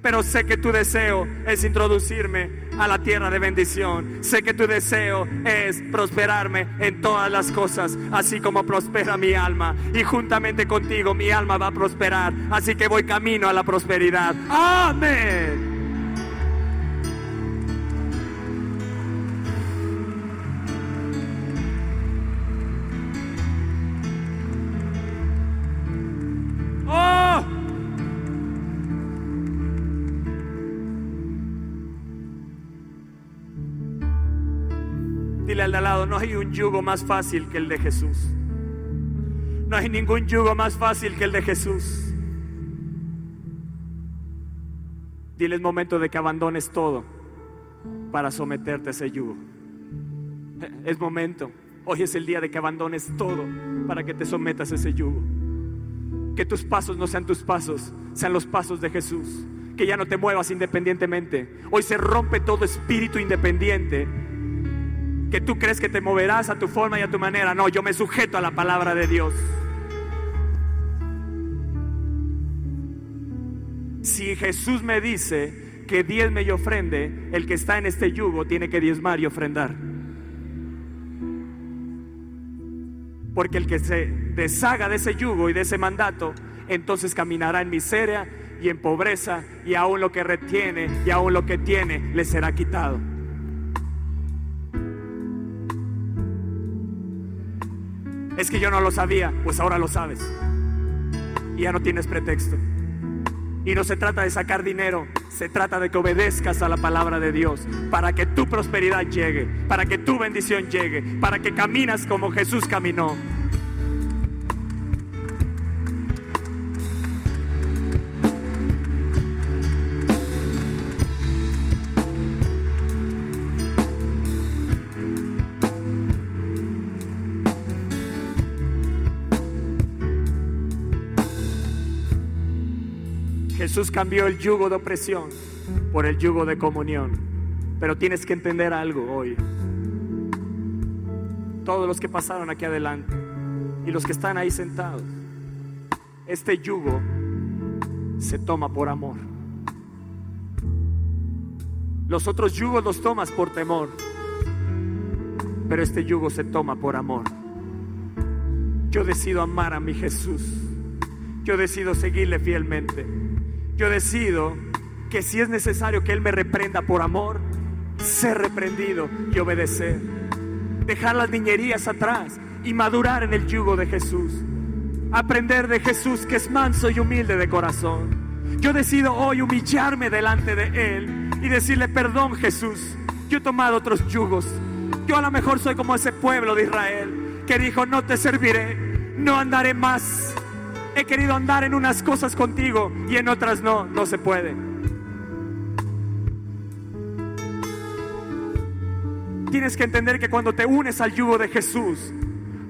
Pero sé que tu deseo es introducirme a la tierra de bendición. Sé que tu deseo es prosperarme en todas las cosas, así como prospera mi alma. Y juntamente contigo mi alma va a prosperar. Así que voy camino a la prosperidad. Amén. No hay un yugo más fácil que el de Jesús. No hay ningún yugo más fácil que el de Jesús. Dile el momento de que abandones todo para someterte a ese yugo. Es momento. Hoy es el día de que abandones todo para que te sometas a ese yugo. Que tus pasos no sean tus pasos, sean los pasos de Jesús. Que ya no te muevas independientemente. Hoy se rompe todo espíritu independiente que tú crees que te moverás a tu forma y a tu manera. No, yo me sujeto a la palabra de Dios. Si Jesús me dice que diezme y ofrende, el que está en este yugo tiene que diezmar y ofrendar. Porque el que se deshaga de ese yugo y de ese mandato, entonces caminará en miseria y en pobreza y aún lo que retiene y aún lo que tiene le será quitado. Es que yo no lo sabía, pues ahora lo sabes. Y ya no tienes pretexto. Y no se trata de sacar dinero, se trata de que obedezcas a la palabra de Dios para que tu prosperidad llegue, para que tu bendición llegue, para que caminas como Jesús caminó. Jesús cambió el yugo de opresión por el yugo de comunión. Pero tienes que entender algo hoy. Todos los que pasaron aquí adelante y los que están ahí sentados, este yugo se toma por amor. Los otros yugos los tomas por temor, pero este yugo se toma por amor. Yo decido amar a mi Jesús. Yo decido seguirle fielmente yo decido que si es necesario que Él me reprenda por amor, ser reprendido y obedecer. Dejar las niñerías atrás y madurar en el yugo de Jesús. Aprender de Jesús que es manso y humilde de corazón. Yo decido hoy humillarme delante de Él y decirle, perdón Jesús, yo he tomado otros yugos. Yo a lo mejor soy como ese pueblo de Israel que dijo, no te serviré, no andaré más He querido andar en unas cosas contigo y en otras no, no se puede. Tienes que entender que cuando te unes al yugo de Jesús,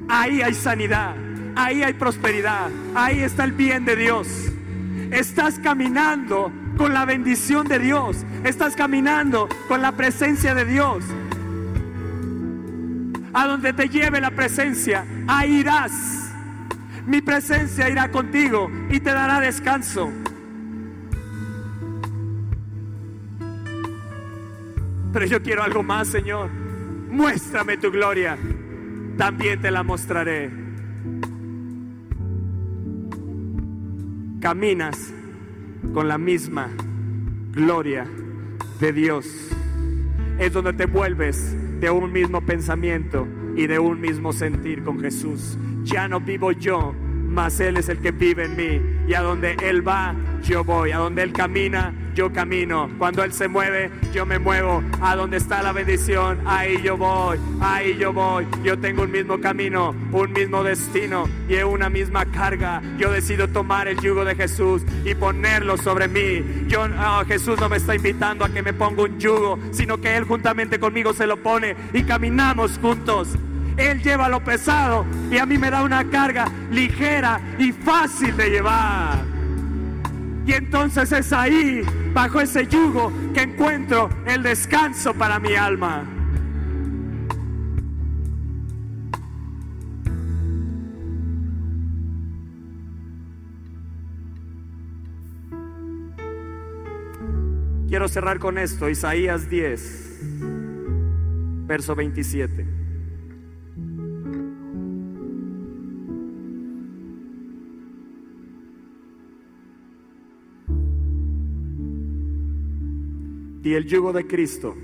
ahí hay sanidad, ahí hay prosperidad, ahí está el bien de Dios. Estás caminando con la bendición de Dios, estás caminando con la presencia de Dios. A donde te lleve la presencia, ahí irás mi presencia irá contigo y te dará descanso. Pero yo quiero algo más, Señor. Muéstrame tu gloria. También te la mostraré. Caminas con la misma gloria de Dios. Es donde te vuelves de un mismo pensamiento y de un mismo sentir con Jesús. Ya no vivo yo, mas Él es el que vive en mí. Y a donde Él va, yo voy. A donde Él camina, yo camino. Cuando Él se mueve, yo me muevo. A donde está la bendición, ahí yo voy. Ahí yo voy. Yo tengo un mismo camino, un mismo destino y una misma carga. Yo decido tomar el yugo de Jesús y ponerlo sobre mí. Yo, oh, Jesús no me está invitando a que me ponga un yugo, sino que Él juntamente conmigo se lo pone y caminamos juntos. Él lleva lo pesado y a mí me da una carga ligera y fácil de llevar. Y entonces es ahí, bajo ese yugo, que encuentro el descanso para mi alma. Quiero cerrar con esto, Isaías 10, verso 27. Y el yugo de Cristo.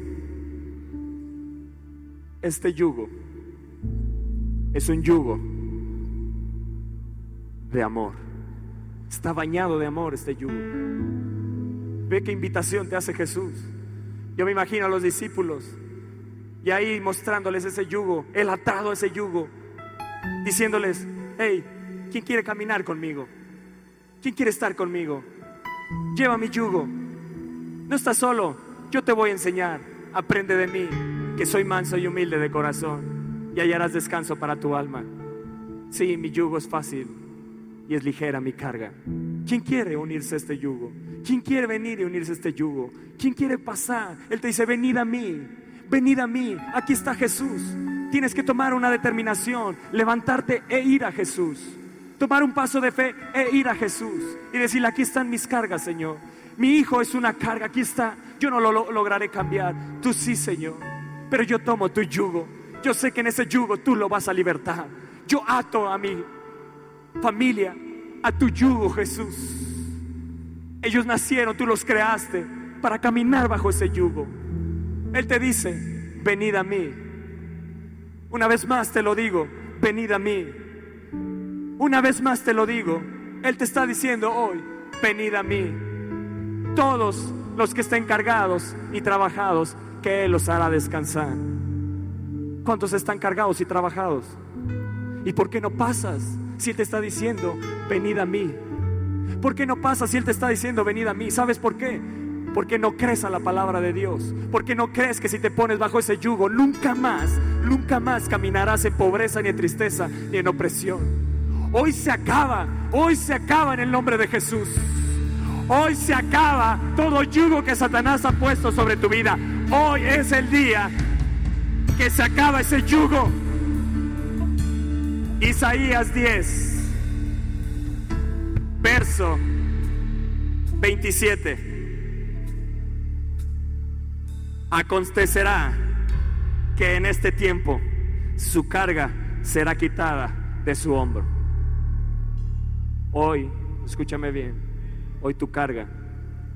Este yugo es un yugo de amor. Está bañado de amor este yugo. Ve qué invitación te hace Jesús. Yo me imagino a los discípulos y ahí mostrándoles ese yugo, él atado ese yugo, diciéndoles, hey, ¿quién quiere caminar conmigo? ¿Quién quiere estar conmigo? Lleva mi yugo. No estás solo, yo te voy a enseñar, aprende de mí, que soy manso y humilde de corazón, y hallarás descanso para tu alma. Sí, mi yugo es fácil y es ligera mi carga. ¿Quién quiere unirse a este yugo? ¿Quién quiere venir y unirse a este yugo? ¿Quién quiere pasar? Él te dice, venid a mí, venid a mí, aquí está Jesús. Tienes que tomar una determinación, levantarte e ir a Jesús. Tomar un paso de fe e ir a Jesús y decirle, aquí están mis cargas, Señor. Mi hijo es una carga, aquí está. Yo no lo lograré cambiar. Tú sí, Señor. Pero yo tomo tu yugo. Yo sé que en ese yugo tú lo vas a libertar. Yo ato a mi familia a tu yugo, Jesús. Ellos nacieron, tú los creaste para caminar bajo ese yugo. Él te dice, venid a mí. Una vez más te lo digo, venid a mí. Una vez más te lo digo, Él te está diciendo hoy, venid a mí todos los que estén cargados y trabajados, que Él los hará descansar. ¿Cuántos están cargados y trabajados? ¿Y por qué no pasas si Él te está diciendo, venid a mí? ¿Por qué no pasas si Él te está diciendo, venid a mí? ¿Sabes por qué? Porque no crees a la palabra de Dios. Porque no crees que si te pones bajo ese yugo, nunca más, nunca más caminarás en pobreza, ni en tristeza, ni en opresión. Hoy se acaba, hoy se acaba en el nombre de Jesús. Hoy se acaba todo yugo que Satanás ha puesto sobre tu vida. Hoy es el día que se acaba ese yugo. Isaías 10, verso 27. Acontecerá que en este tiempo su carga será quitada de su hombro. Hoy, escúchame bien, Hoy tu carga,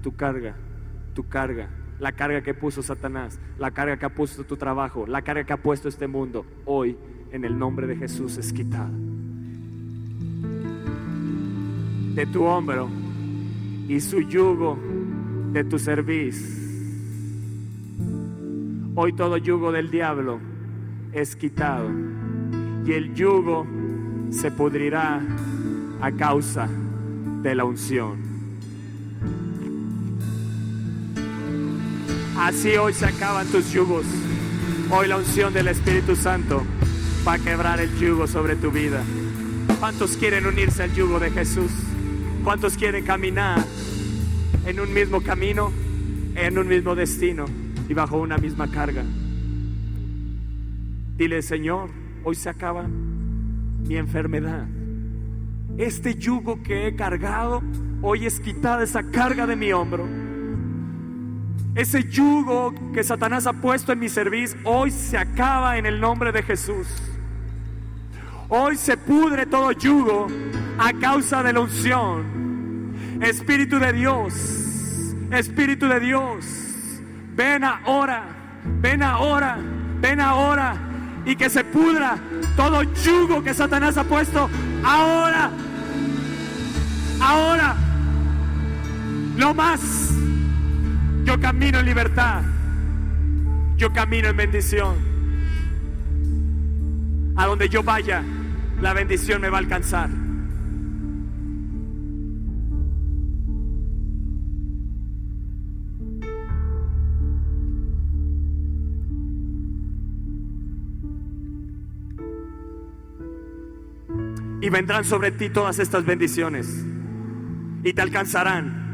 tu carga, tu carga, la carga que puso Satanás, la carga que ha puesto tu trabajo, la carga que ha puesto este mundo, hoy en el nombre de Jesús es quitada. De tu hombro y su yugo de tu cerviz. Hoy todo yugo del diablo es quitado y el yugo se pudrirá a causa de la unción. Así hoy se acaban tus yugos. Hoy la unción del Espíritu Santo va a quebrar el yugo sobre tu vida. ¿Cuántos quieren unirse al yugo de Jesús? ¿Cuántos quieren caminar en un mismo camino, en un mismo destino y bajo una misma carga? Dile, Señor, hoy se acaba mi enfermedad. Este yugo que he cargado, hoy es quitada esa carga de mi hombro ese yugo que Satanás ha puesto en mi servicio hoy se acaba en el nombre de Jesús. Hoy se pudre todo yugo a causa de la unción. Espíritu de Dios, Espíritu de Dios, ven ahora, ven ahora, ven ahora y que se pudra todo yugo que Satanás ha puesto ahora. Ahora, no más. Yo camino en libertad. Yo camino en bendición. A donde yo vaya, la bendición me va a alcanzar. Y vendrán sobre ti todas estas bendiciones. Y te alcanzarán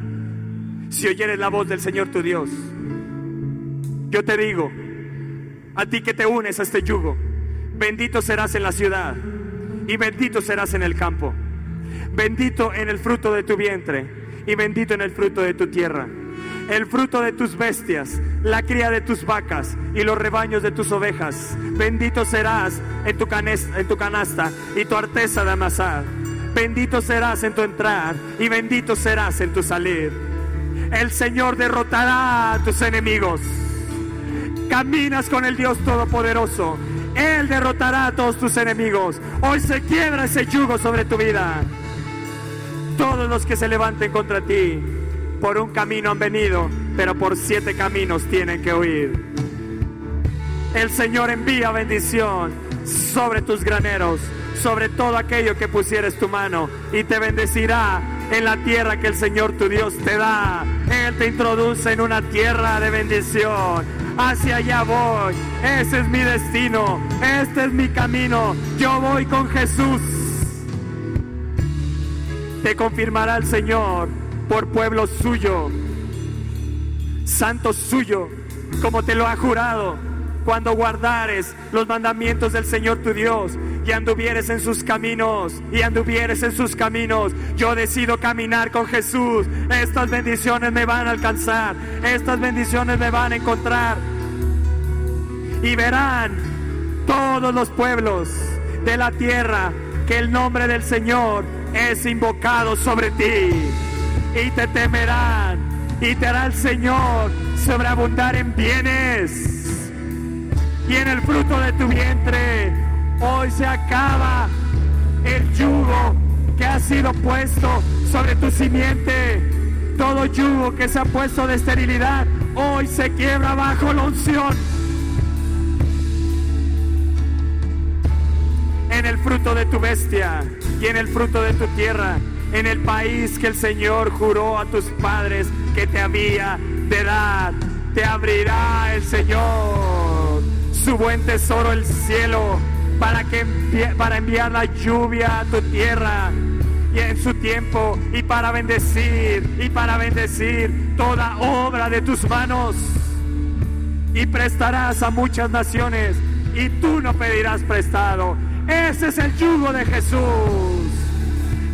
si oyeres la voz del Señor tu Dios. Yo te digo, a ti que te unes a este yugo, bendito serás en la ciudad y bendito serás en el campo. Bendito en el fruto de tu vientre y bendito en el fruto de tu tierra el fruto de tus bestias, la cría de tus vacas y los rebaños de tus ovejas. Bendito serás en tu, canasta y tu arteza de amasar. Bendito serás en tu entrar y bendito serás en tu salir. El Señor derrotará a tus enemigos. Caminas con el Dios Todopoderoso. Él derrotará a todos tus enemigos. Hoy se quiebra ese yugo sobre tu vida. Todos los que se levanten contra ti por un camino han venido, pero por siete caminos tienen que huir. El Señor envía bendición sobre tus graneros, sobre todo aquello que pusieres tu mano, y te bendecirá en la tierra que el Señor tu Dios te da. Él te introduce en una tierra de bendición. Hacia allá voy. Ese es mi destino. Este es mi camino. Yo voy con Jesús. Te confirmará el Señor por pueblo suyo, santo suyo, como te lo ha jurado, cuando guardares los mandamientos del Señor tu Dios y anduvieres en sus caminos y anduvieres en sus caminos. Yo decido caminar con Jesús. Estas bendiciones me van a alcanzar. Estas bendiciones me van a encontrar. Y verán todos los pueblos de la tierra que el nombre del Señor es invocado sobre ti y te temerán y te hará el Señor sobreabundar en bienes y en el fruto de tu vientre. Hoy se acaba el yugo que ha sido puesto sobre tu simiente. Todo yugo que se ha puesto de esterilidad, hoy se quiebra bajo la unción. En el fruto de tu bestia y en el fruto de tu tierra en el país que el Señor juró a tus padres que te había de dar. Te abrirá el Señor su buen tesoro, el cielo, para, que, para enviar la lluvia a tu tierra y en su tiempo y para bendecir y para bendecir toda obra de tus manos. Y prestarás a muchas naciones y tú no pedirás prestado. Ese es el yugo de Jesús.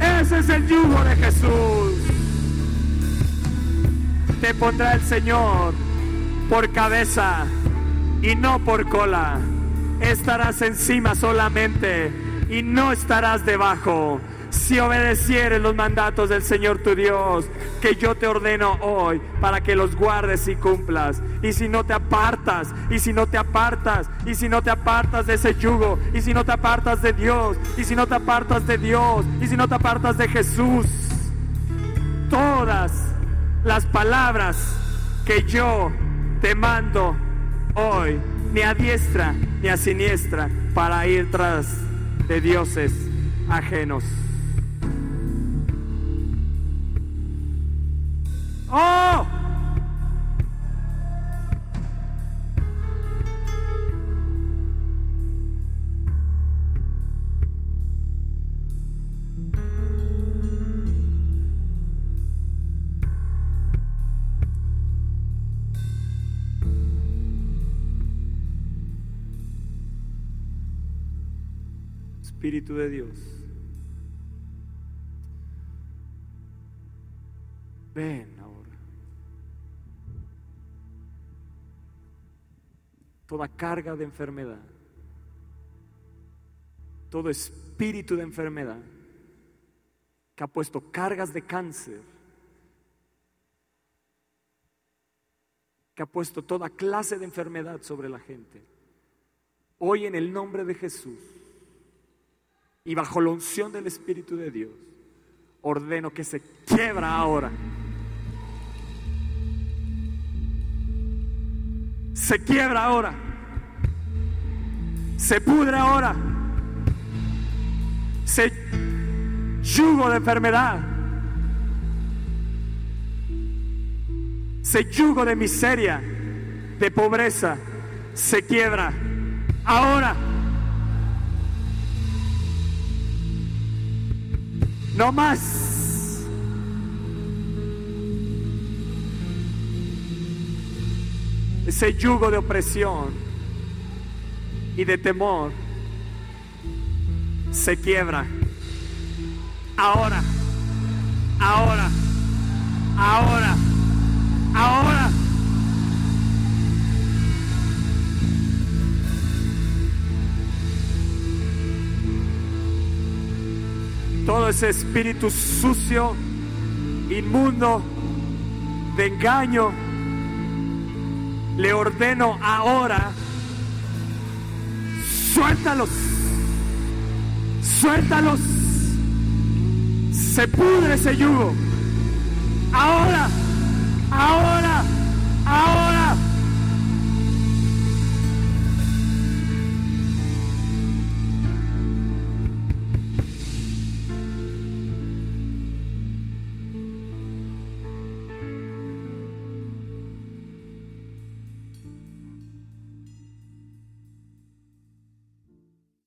Ese es el yugo de Jesús. Te pondrá el Señor por cabeza y no por cola. Estarás encima solamente y no estarás debajo si obedecieres los mandatos del Señor tu Dios, que yo te ordeno hoy para que los guardes y cumplas. Y si no te apartas, y si no te apartas, y si no te apartas de ese yugo, y si no te apartas de Dios, y si no te apartas de Dios, y si no te apartas de Jesús, todas las palabras que yo te mando hoy, ni a diestra ni a siniestra, para ir tras de dioses ajenos. ¡Oh! Espíritu de Dios. Ven toda carga de enfermedad, todo espíritu de enfermedad que ha puesto cargas de cáncer, que ha puesto toda clase de enfermedad sobre la gente. Hoy en el nombre de Jesús y bajo la unción del Espíritu de Dios, ordeno que se quiebra ahora. Se quiebra ahora. Se pudre ahora. Se yugo de enfermedad. Se yugo de miseria, de pobreza, se quiebra ahora. No más. Ese yugo de opresión y de temor se quiebra. Ahora, ahora, ahora. todo ese espíritu sucio, inmundo, de engaño, le ordeno ahora, suéltalos, suéltalos, se pudre ese yugo, ahora, ahora, ahora.